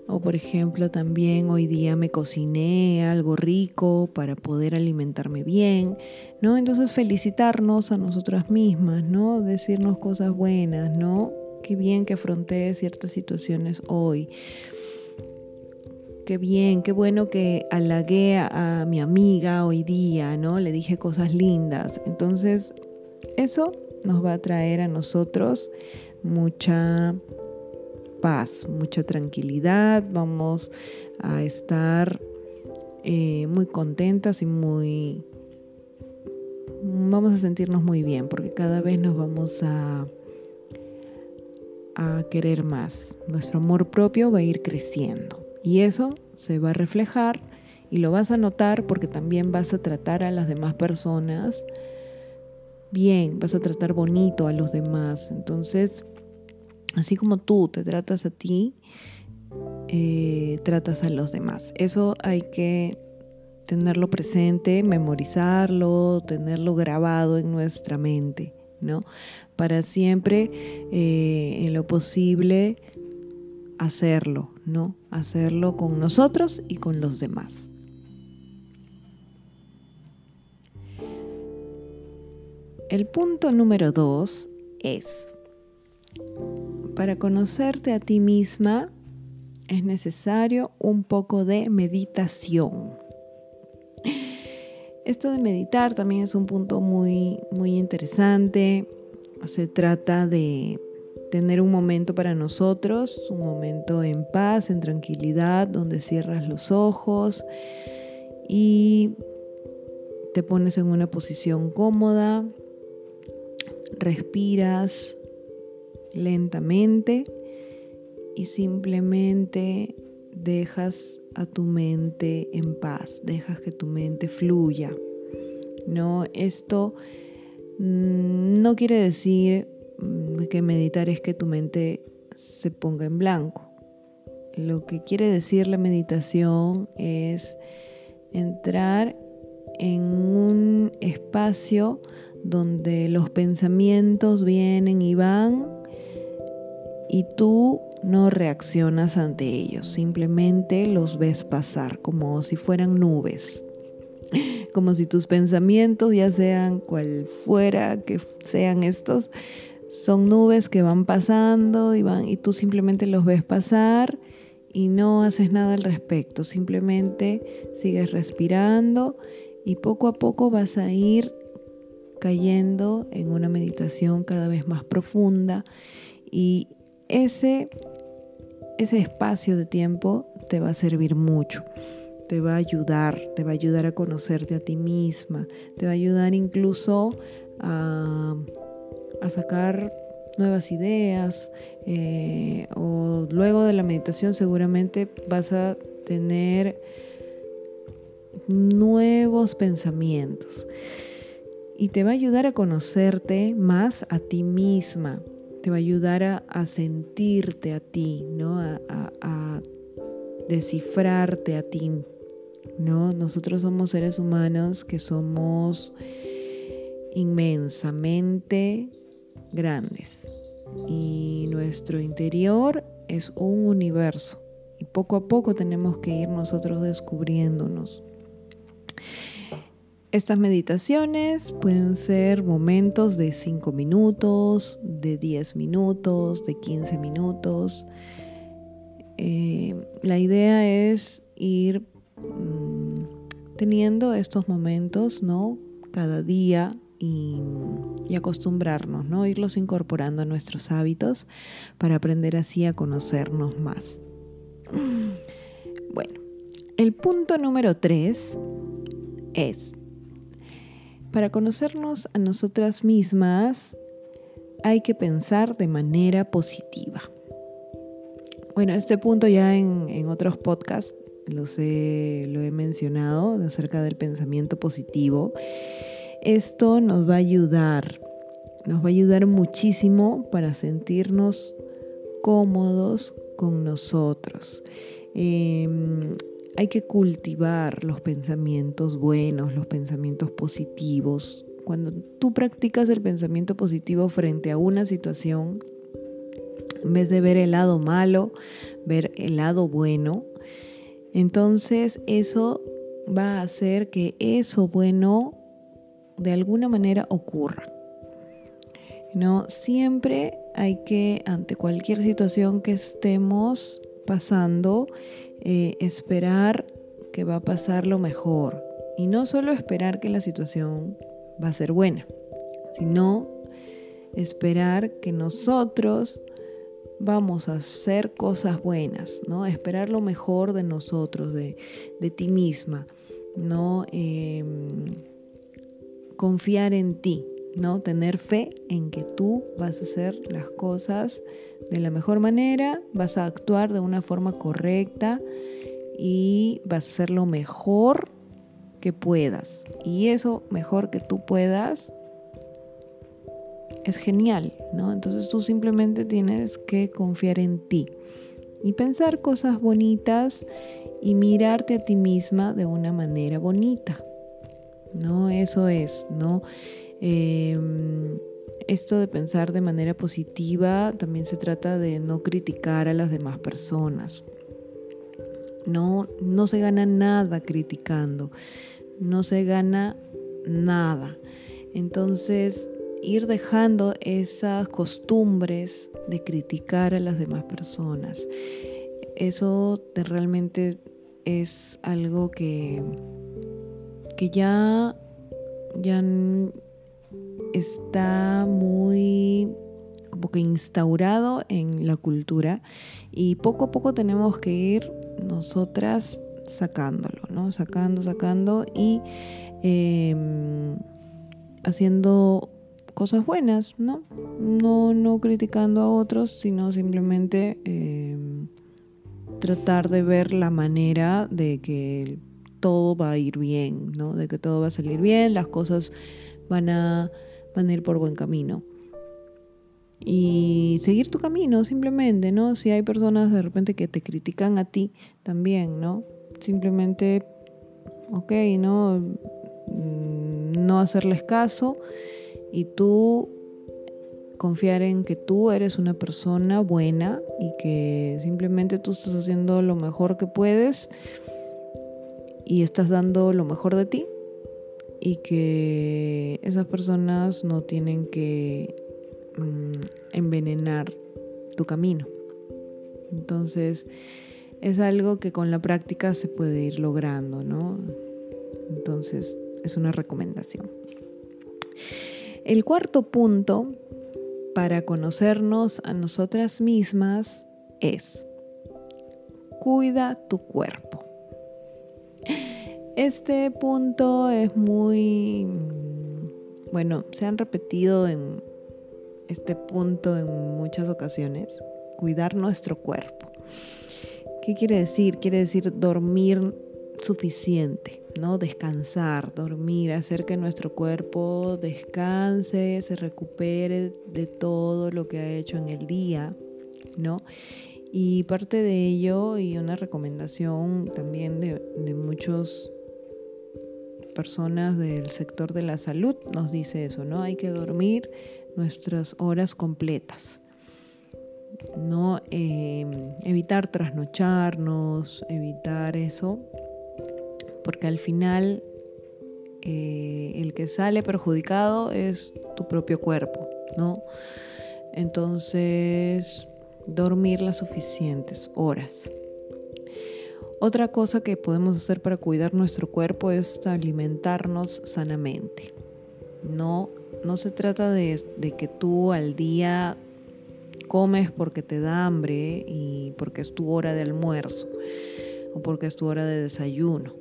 o por ejemplo también hoy día me cociné algo rico para poder alimentarme bien, ¿no? Entonces felicitarnos a nosotras mismas, ¿no? Decirnos cosas buenas, ¿no? Qué bien que afronté ciertas situaciones hoy. Qué bien, qué bueno que halagué a, mi amiga hoy día, ¿no? Le dije cosas lindas. Entonces, eso nos va a traer a nosotros mucha paz, mucha tranquilidad. Vamos a estar eh, muy contentas y muy... Vamos a sentirnos muy bien porque cada vez nos vamos a, a querer más. Nuestro amor propio va a ir creciendo. Y eso se va a reflejar y lo vas a notar porque también vas a tratar a las demás personas bien, vas a tratar bonito a los demás. Entonces, así como tú te tratas a ti, eh, tratas a los demás. Eso hay que tenerlo presente, memorizarlo, tenerlo grabado en nuestra mente, ¿no? Para siempre, eh, en lo posible, hacerlo, ¿no? Hacerlo con nosotros y con los demás. El punto número dos es, para conocerte a ti misma es necesario un poco de meditación. Esto de meditar también es un punto muy, muy interesante. Se trata de tener un momento para nosotros, un momento en paz, en tranquilidad, donde cierras los ojos y te pones en una posición cómoda, respiras lentamente y simplemente dejas a tu mente en paz, dejas que tu mente fluya. No, esto mm, no quiere decir que meditar es que tu mente se ponga en blanco. Lo que quiere decir la meditación es entrar en un espacio donde los pensamientos vienen y van y tú no reaccionas ante ellos, simplemente los ves pasar como si fueran nubes, como si tus pensamientos, ya sean cual fuera que sean estos, son nubes que van pasando y, van, y tú simplemente los ves pasar y no haces nada al respecto, simplemente sigues respirando y poco a poco vas a ir cayendo en una meditación cada vez más profunda y ese, ese espacio de tiempo te va a servir mucho, te va a ayudar, te va a ayudar a conocerte a ti misma, te va a ayudar incluso a a sacar nuevas ideas eh, o luego de la meditación seguramente vas a tener nuevos pensamientos y te va a ayudar a conocerte más a ti misma, te va a ayudar a, sentirte a ti, ¿no? A, a, descifrarte a ti, ¿no? Nosotros somos seres humanos que somos inmensamente grandes y nuestro interior es un universo y poco a poco tenemos que ir nosotros descubriéndonos. Estas meditaciones pueden ser momentos de 5 minutos, de 10 minutos, de 15 minutos. Eh, la idea es ir mm, teniendo estos momentos, ¿no? Cada día y, acostumbrarnos, ¿no? Irlos incorporando a nuestros hábitos para aprender así a conocernos más. Bueno, el punto número tres es, para conocernos a nosotras mismas hay que pensar de manera positiva. Bueno, este punto ya en, otros podcasts los he, lo he mencionado acerca del pensamiento positivo esto nos va a ayudar, nos va a ayudar muchísimo para sentirnos cómodos con nosotros. Em, hay que cultivar los pensamientos buenos, los pensamientos positivos. Cuando tú practicas el pensamiento positivo frente a una situación, en vez de ver el lado malo, ver el lado bueno, entonces eso va a hacer que eso bueno de alguna manera ocurra. No siempre hay que ante cualquier situación que estemos pasando eh, esperar que va a pasar lo mejor y no solo esperar que la situación va a ser buena, sino esperar que nosotros vamos a hacer cosas buenas, ¿no? Esperar lo mejor de nosotros, de, ti misma, ¿no? Em, confiar en ti, ¿no? Tener fe en que tú vas a hacer las cosas de la mejor manera, vas a actuar de una forma correcta y vas a hacer lo mejor que puedas. Y eso mejor que tú puedas es genial, ¿no? Entonces tú simplemente tienes que confiar en ti y pensar cosas bonitas y mirarte a ti misma de una manera bonita, ¿no? Eso es, ¿no? Em, esto de pensar de manera positiva también se trata de no criticar a las demás personas. No, no se gana nada criticando, no se gana nada. Entonces, ir dejando esas costumbres de criticar a las demás personas. Eso realmente es algo que, que ya, ya está muy como que instaurado en la cultura y poco a poco tenemos que ir nosotras sacándolo, ¿no? Sacando, sacando y em, haciendo cosas buenas, ¿no? No, no criticando a otros, sino simplemente em, tratar de ver la manera de que todo va a ir bien, ¿no? De que todo va a salir bien, las cosas van a, van a ir por buen camino. Y seguir tu camino simplemente, ¿no? Si hay personas de repente que te critican a ti también, ¿no? Simplemente, ok, ¿no? Mm, no hacerles caso y tú confiar en que tú eres una persona buena y que simplemente tú estás haciendo lo mejor que puedes y estás dando lo mejor de ti y que esas personas no tienen que mm, envenenar tu camino. Entonces es algo que con la práctica se puede ir logrando, ¿no? Entonces es una recomendación. El cuarto punto para conocernos a nosotras mismas es cuida tu cuerpo. Este punto es muy, bueno, se han repetido en este punto en muchas ocasiones, cuidar nuestro cuerpo. ¿Qué quiere decir? Quiere decir dormir suficiente, ¿no? Descansar, dormir, hacer que nuestro cuerpo descanse, se recupere de todo lo que ha hecho en el día, ¿no? Y parte de ello y una recomendación también de, muchas personas del sector de la salud nos dice eso, ¿no? Hay que dormir nuestras horas completas. No em, evitar trasnocharnos, evitar eso, porque al final eh, el que sale perjudicado es tu propio cuerpo, ¿no? Entonces, dormir las suficientes horas. Otra cosa que podemos hacer para cuidar nuestro cuerpo es alimentarnos sanamente. No, no se trata de, que tú al día comes porque te da hambre y porque es tu hora de almuerzo o porque es tu hora de desayuno.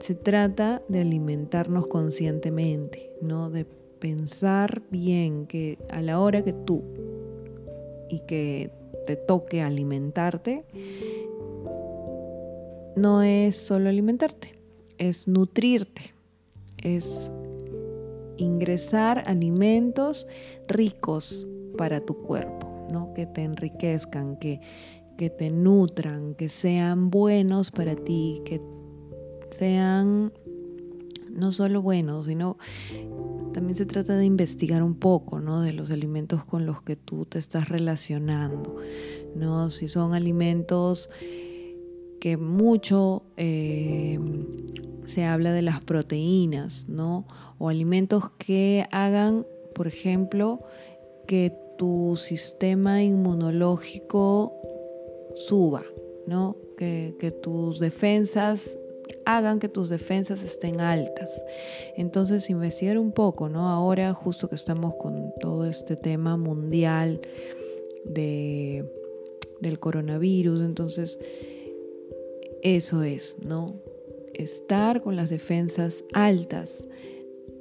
Se trata de alimentarnos conscientemente, ¿no? De pensar bien que a la hora que tú y que te toque alimentarte, no es solo alimentarte, es nutrirte, es ingresar alimentos ricos para tu cuerpo, ¿no? que te enriquezcan, que, que te nutran, que sean buenos para ti, que sean no solo buenos, sino también se trata de investigar un poco, ¿no? De los alimentos con los que tú te estás relacionando, ¿no? Si son alimentos que mucho eh, se habla de las proteínas, ¿no? O alimentos que hagan, por ejemplo, que tu sistema inmunológico suba, ¿no? Que, tus defensas hagan que tus defensas estén altas. Entonces, investigar un poco, ¿no? Ahora, justo que estamos con todo este tema mundial de, del coronavirus, entonces, eso es, ¿no? Estar con las defensas altas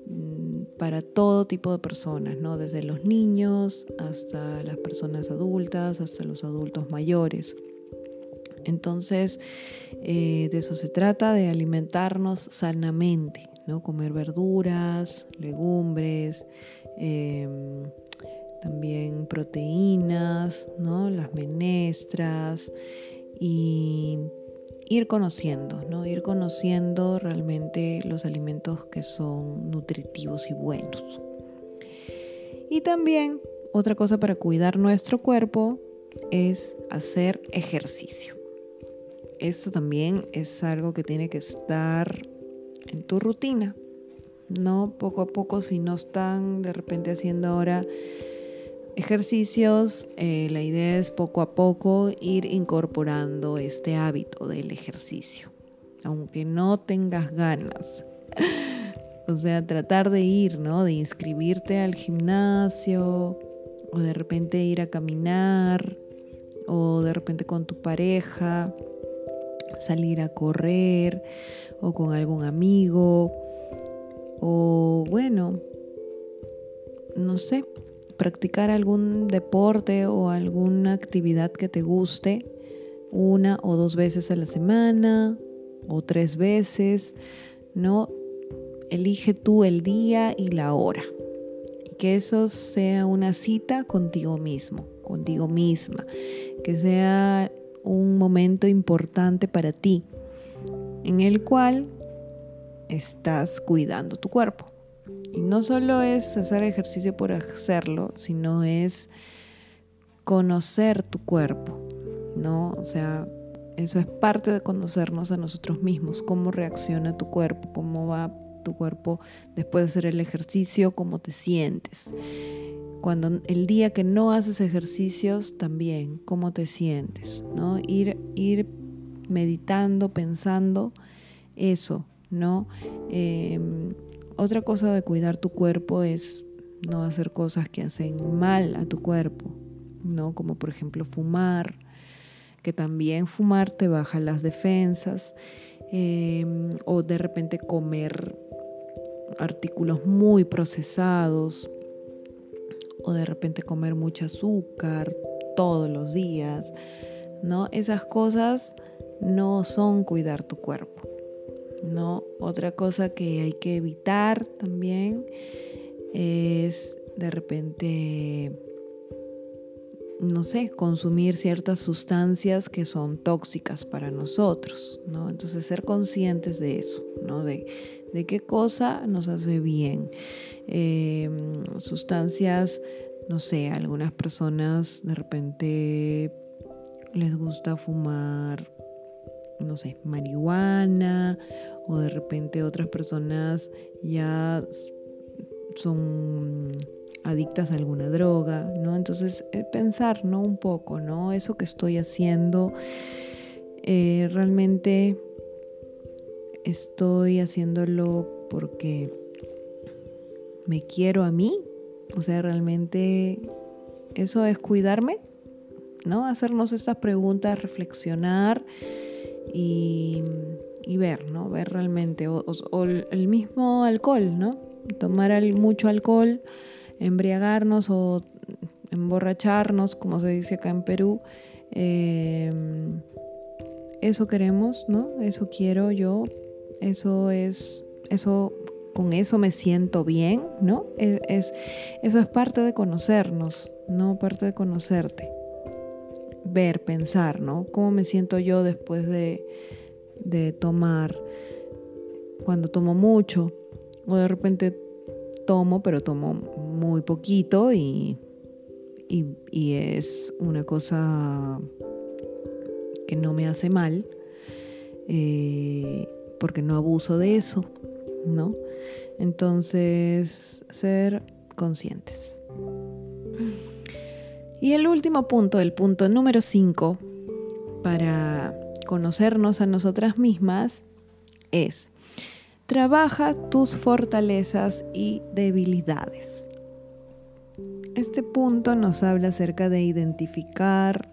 mm, para todo tipo de personas, ¿no? Desde los niños hasta las personas adultas, hasta los adultos mayores. Entonces, eh, de eso se trata, de alimentarnos sanamente, ¿no? Comer verduras, legumbres, em, también proteínas, ¿no? Las menestras y ir conociendo, ¿no? Ir conociendo realmente los alimentos que son nutritivos y buenos. Y también otra cosa para cuidar nuestro cuerpo es hacer ejercicio esto también es algo que tiene que estar en tu rutina. No poco a poco, si no están de repente haciendo ahora ejercicios, eh, la idea es poco a poco ir incorporando este hábito del ejercicio, aunque no tengas ganas. o sea, tratar de ir, ¿no? De inscribirte al gimnasio o de repente ir a caminar o de repente con tu pareja salir a correr o con algún amigo o bueno, no sé, practicar algún deporte o alguna actividad que te guste una o dos veces a la semana o tres veces, ¿no? Elige tú el día y la hora. Y que eso sea una cita contigo mismo, contigo misma. Que sea un momento importante para ti, en el cual estás cuidando tu cuerpo. Y no solo es hacer ejercicio por hacerlo, sino es conocer tu cuerpo, ¿no? O sea, eso es parte de conocernos a nosotros mismos, cómo reacciona tu cuerpo, cómo va tu cuerpo después de hacer el ejercicio, cómo te sientes. Cuando el día que no haces ejercicios, también, cómo te sientes, ¿no? Ir, ir meditando, pensando eso, ¿no? Em, otra cosa de cuidar tu cuerpo es no hacer cosas que hacen mal a tu cuerpo, ¿no? Como por ejemplo fumar, que también fumar te baja las defensas, em, o de repente comer artículos muy procesados, o de repente comer mucho azúcar todos los días, ¿no? Esas cosas no son cuidar tu cuerpo, ¿no? Otra cosa que hay que evitar también es de repente, no sé, consumir ciertas sustancias que son tóxicas para nosotros, ¿no? Entonces ser conscientes de eso, ¿no? De, de qué cosa nos hace bien. Em, sustancias, no sé, algunas personas de repente les gusta fumar, no sé, marihuana o de repente otras personas ya son adictas a alguna droga, ¿no? Entonces, eh, pensar, ¿no? Un poco, ¿no? Eso que estoy haciendo, eh, realmente estoy haciéndolo porque me quiero a mí, o sea, realmente eso es cuidarme, ¿no? Hacernos estas preguntas, reflexionar y, ver, ¿no? Ver realmente, o, el mismo alcohol, ¿no? Tomar mucho alcohol, embriagarnos o emborracharnos, como se dice acá en Perú. Em, eso queremos, ¿no? Eso quiero yo. Eso es, eso con eso me siento bien, ¿no? E, es, eso es parte de conocernos, ¿no? Parte de conocerte. ver, pensar, ¿no? ¿Cómo me siento yo después de, de tomar? Cuando tomo mucho o de repente tomo, pero tomo muy poquito y, y, es una cosa que no me hace mal eh, porque no abuso de eso, ¿no? Entonces, ser conscientes. Y el último punto, el punto número 5, para conocernos a nosotras mismas, es trabaja tus fortalezas y debilidades. Este punto nos habla acerca de identificar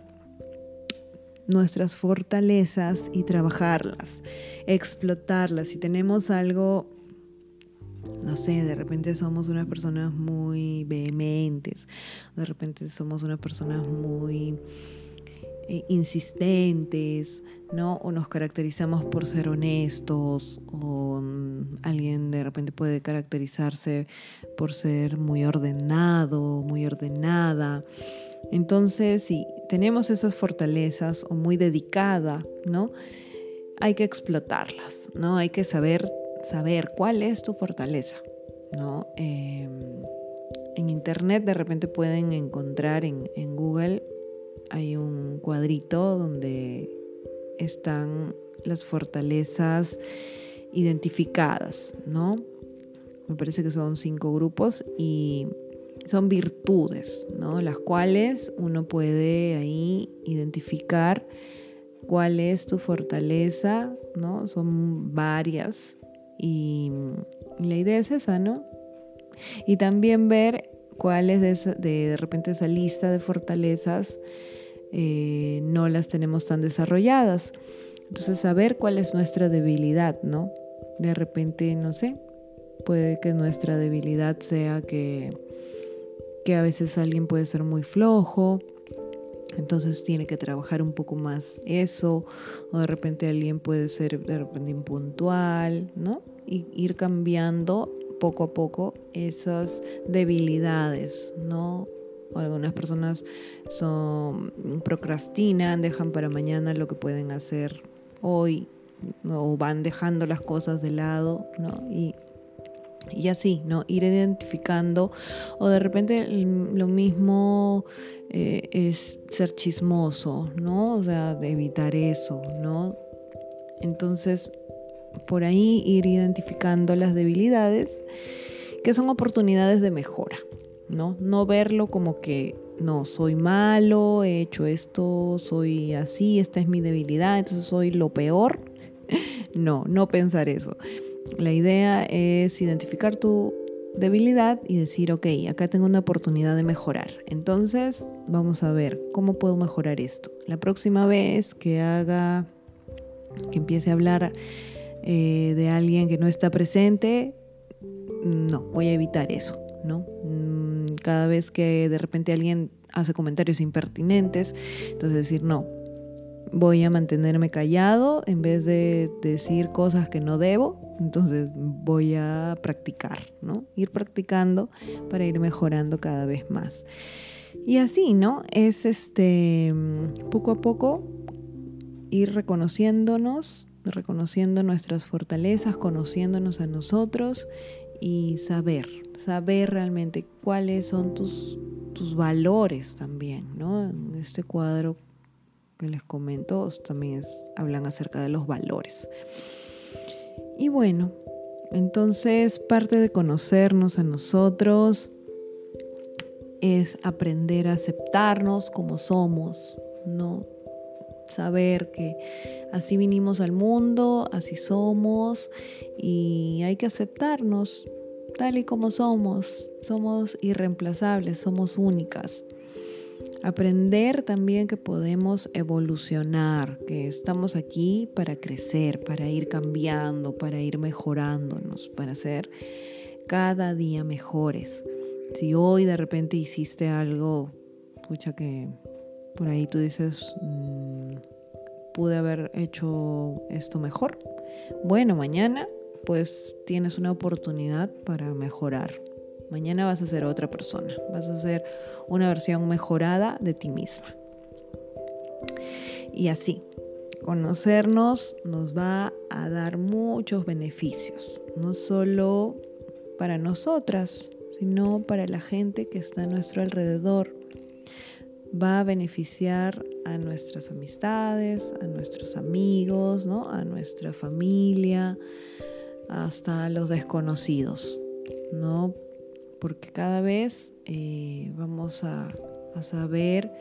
nuestras fortalezas y trabajarlas, explotarlas. Si tenemos algo, no sé, de repente somos unas personas muy vehementes, de repente somos unas personas muy eh, insistentes, ¿no? O nos caracterizamos por ser honestos, o mm, alguien de repente puede caracterizarse por ser muy ordenado, muy ordenada. Entonces, si tenemos esas fortalezas o muy dedicada, ¿no? Hay que explotarlas, ¿no? Hay que saber, saber cuál es tu fortaleza, ¿no? Em, en internet de repente pueden encontrar en, en Google hay un cuadrito donde están las fortalezas identificadas, ¿no? Me parece que son cinco grupos y son virtudes, ¿no? Las cuales uno puede ahí identificar cuál es tu fortaleza, ¿no? Son varias y la idea es esa, ¿no? Y también ver cuál es de, de repente esa lista de fortalezas eh, no las tenemos tan desarrolladas. Entonces, saber cuál es nuestra debilidad, ¿no? De repente, no sé, puede que nuestra debilidad sea que, que a veces alguien puede ser muy flojo, entonces tiene que trabajar un poco más eso, o de repente alguien puede ser de repente impuntual, ¿no? Y ir cambiando poco a poco esas debilidades, ¿no? Algunas personas son, procrastinan, dejan para mañana lo que pueden hacer hoy, o van dejando las cosas de lado, ¿no? Y, y así, ¿no? Ir identificando, o de repente lo mismo eh, es ser chismoso, ¿no? O sea, de evitar eso, ¿no? Entonces, por ahí ir identificando las debilidades que son oportunidades de mejora, ¿no? No verlo como que no, soy malo, he hecho esto, soy así, esta es mi debilidad, entonces soy lo peor. No, no pensar eso. La idea es identificar tu debilidad y decir, ok, acá tengo una oportunidad de mejorar. Entonces, vamos a ver cómo puedo mejorar esto. La próxima vez que haga, que empiece a hablar eh, de alguien que no está presente, no, voy a evitar eso, ¿no? Cada vez que de repente alguien hace comentarios impertinentes, entonces decir, no, voy a mantenerme callado en vez de decir cosas que no debo, entonces voy a practicar, ¿no? Ir practicando para ir mejorando cada vez más. Y así, ¿no? Es este poco a poco ir reconociéndonos, reconociendo nuestras fortalezas, conociéndonos a nosotros y saber, saber realmente cuáles son tus, tus valores también, ¿no? En este cuadro que les comento también hablan acerca de los valores. Y bueno, entonces parte de conocernos a nosotros es aprender a aceptarnos como somos, ¿no? Saber que así vinimos al mundo, así somos y hay que aceptarnos tal y como somos. Somos irreemplazables, somos únicas. Aprender también que podemos evolucionar, que estamos aquí para crecer, para ir cambiando, para ir mejorándonos, para ser cada día mejores. Si hoy de repente hiciste algo, pucha que por ahí tú dices, mm, pude haber hecho esto mejor. Bueno, mañana pues tienes una oportunidad para mejorar. Mañana vas a ser otra persona, vas a ser una versión mejorada de ti misma. Y así, conocernos nos va a dar muchos beneficios, no solo para nosotras, sino para la gente que está a nuestro alrededor. Va a beneficiar a nuestras amistades, a nuestros amigos, ¿no? a nuestra familia, hasta los desconocidos, ¿no? Porque cada vez eh, vamos a, a saber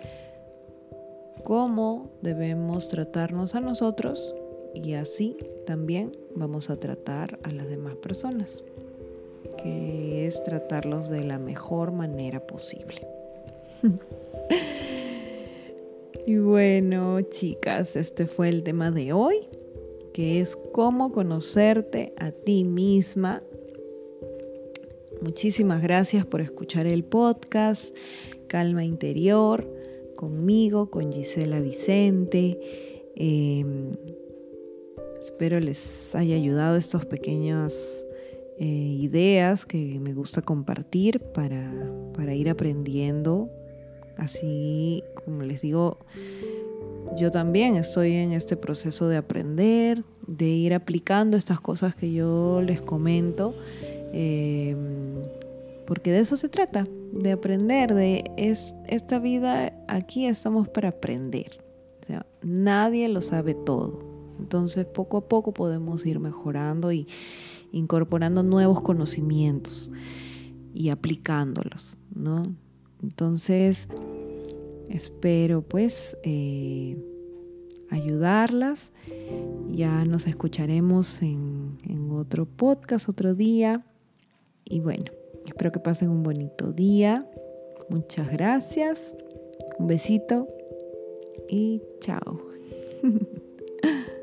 cómo debemos tratarnos a nosotros y así también vamos a tratar a las demás personas, que es tratarlos de la mejor manera posible. y bueno, chicas, este fue el tema de hoy, que es cómo conocerte a ti misma. Muchísimas gracias por escuchar el podcast Calma Interior conmigo, con Gisela Vicente. Em, espero les haya ayudado estas pequeñas eh, ideas que me gusta compartir para, para ir aprendiendo. Así como les digo, yo también estoy en este proceso de aprender, de ir aplicando estas cosas que yo les comento, em, porque de eso se trata, de aprender, de es, esta vida aquí estamos para aprender. nadie lo sabe todo. Entonces poco a poco podemos ir mejorando y incorporando nuevos conocimientos y aplicándolos, ¿no? Entonces espero pues eh, ayudarlas. Ya nos escucharemos en, en otro podcast otro día. Y bueno, Espero que pasen un bonito día. Muchas gracias. Un besito y chao.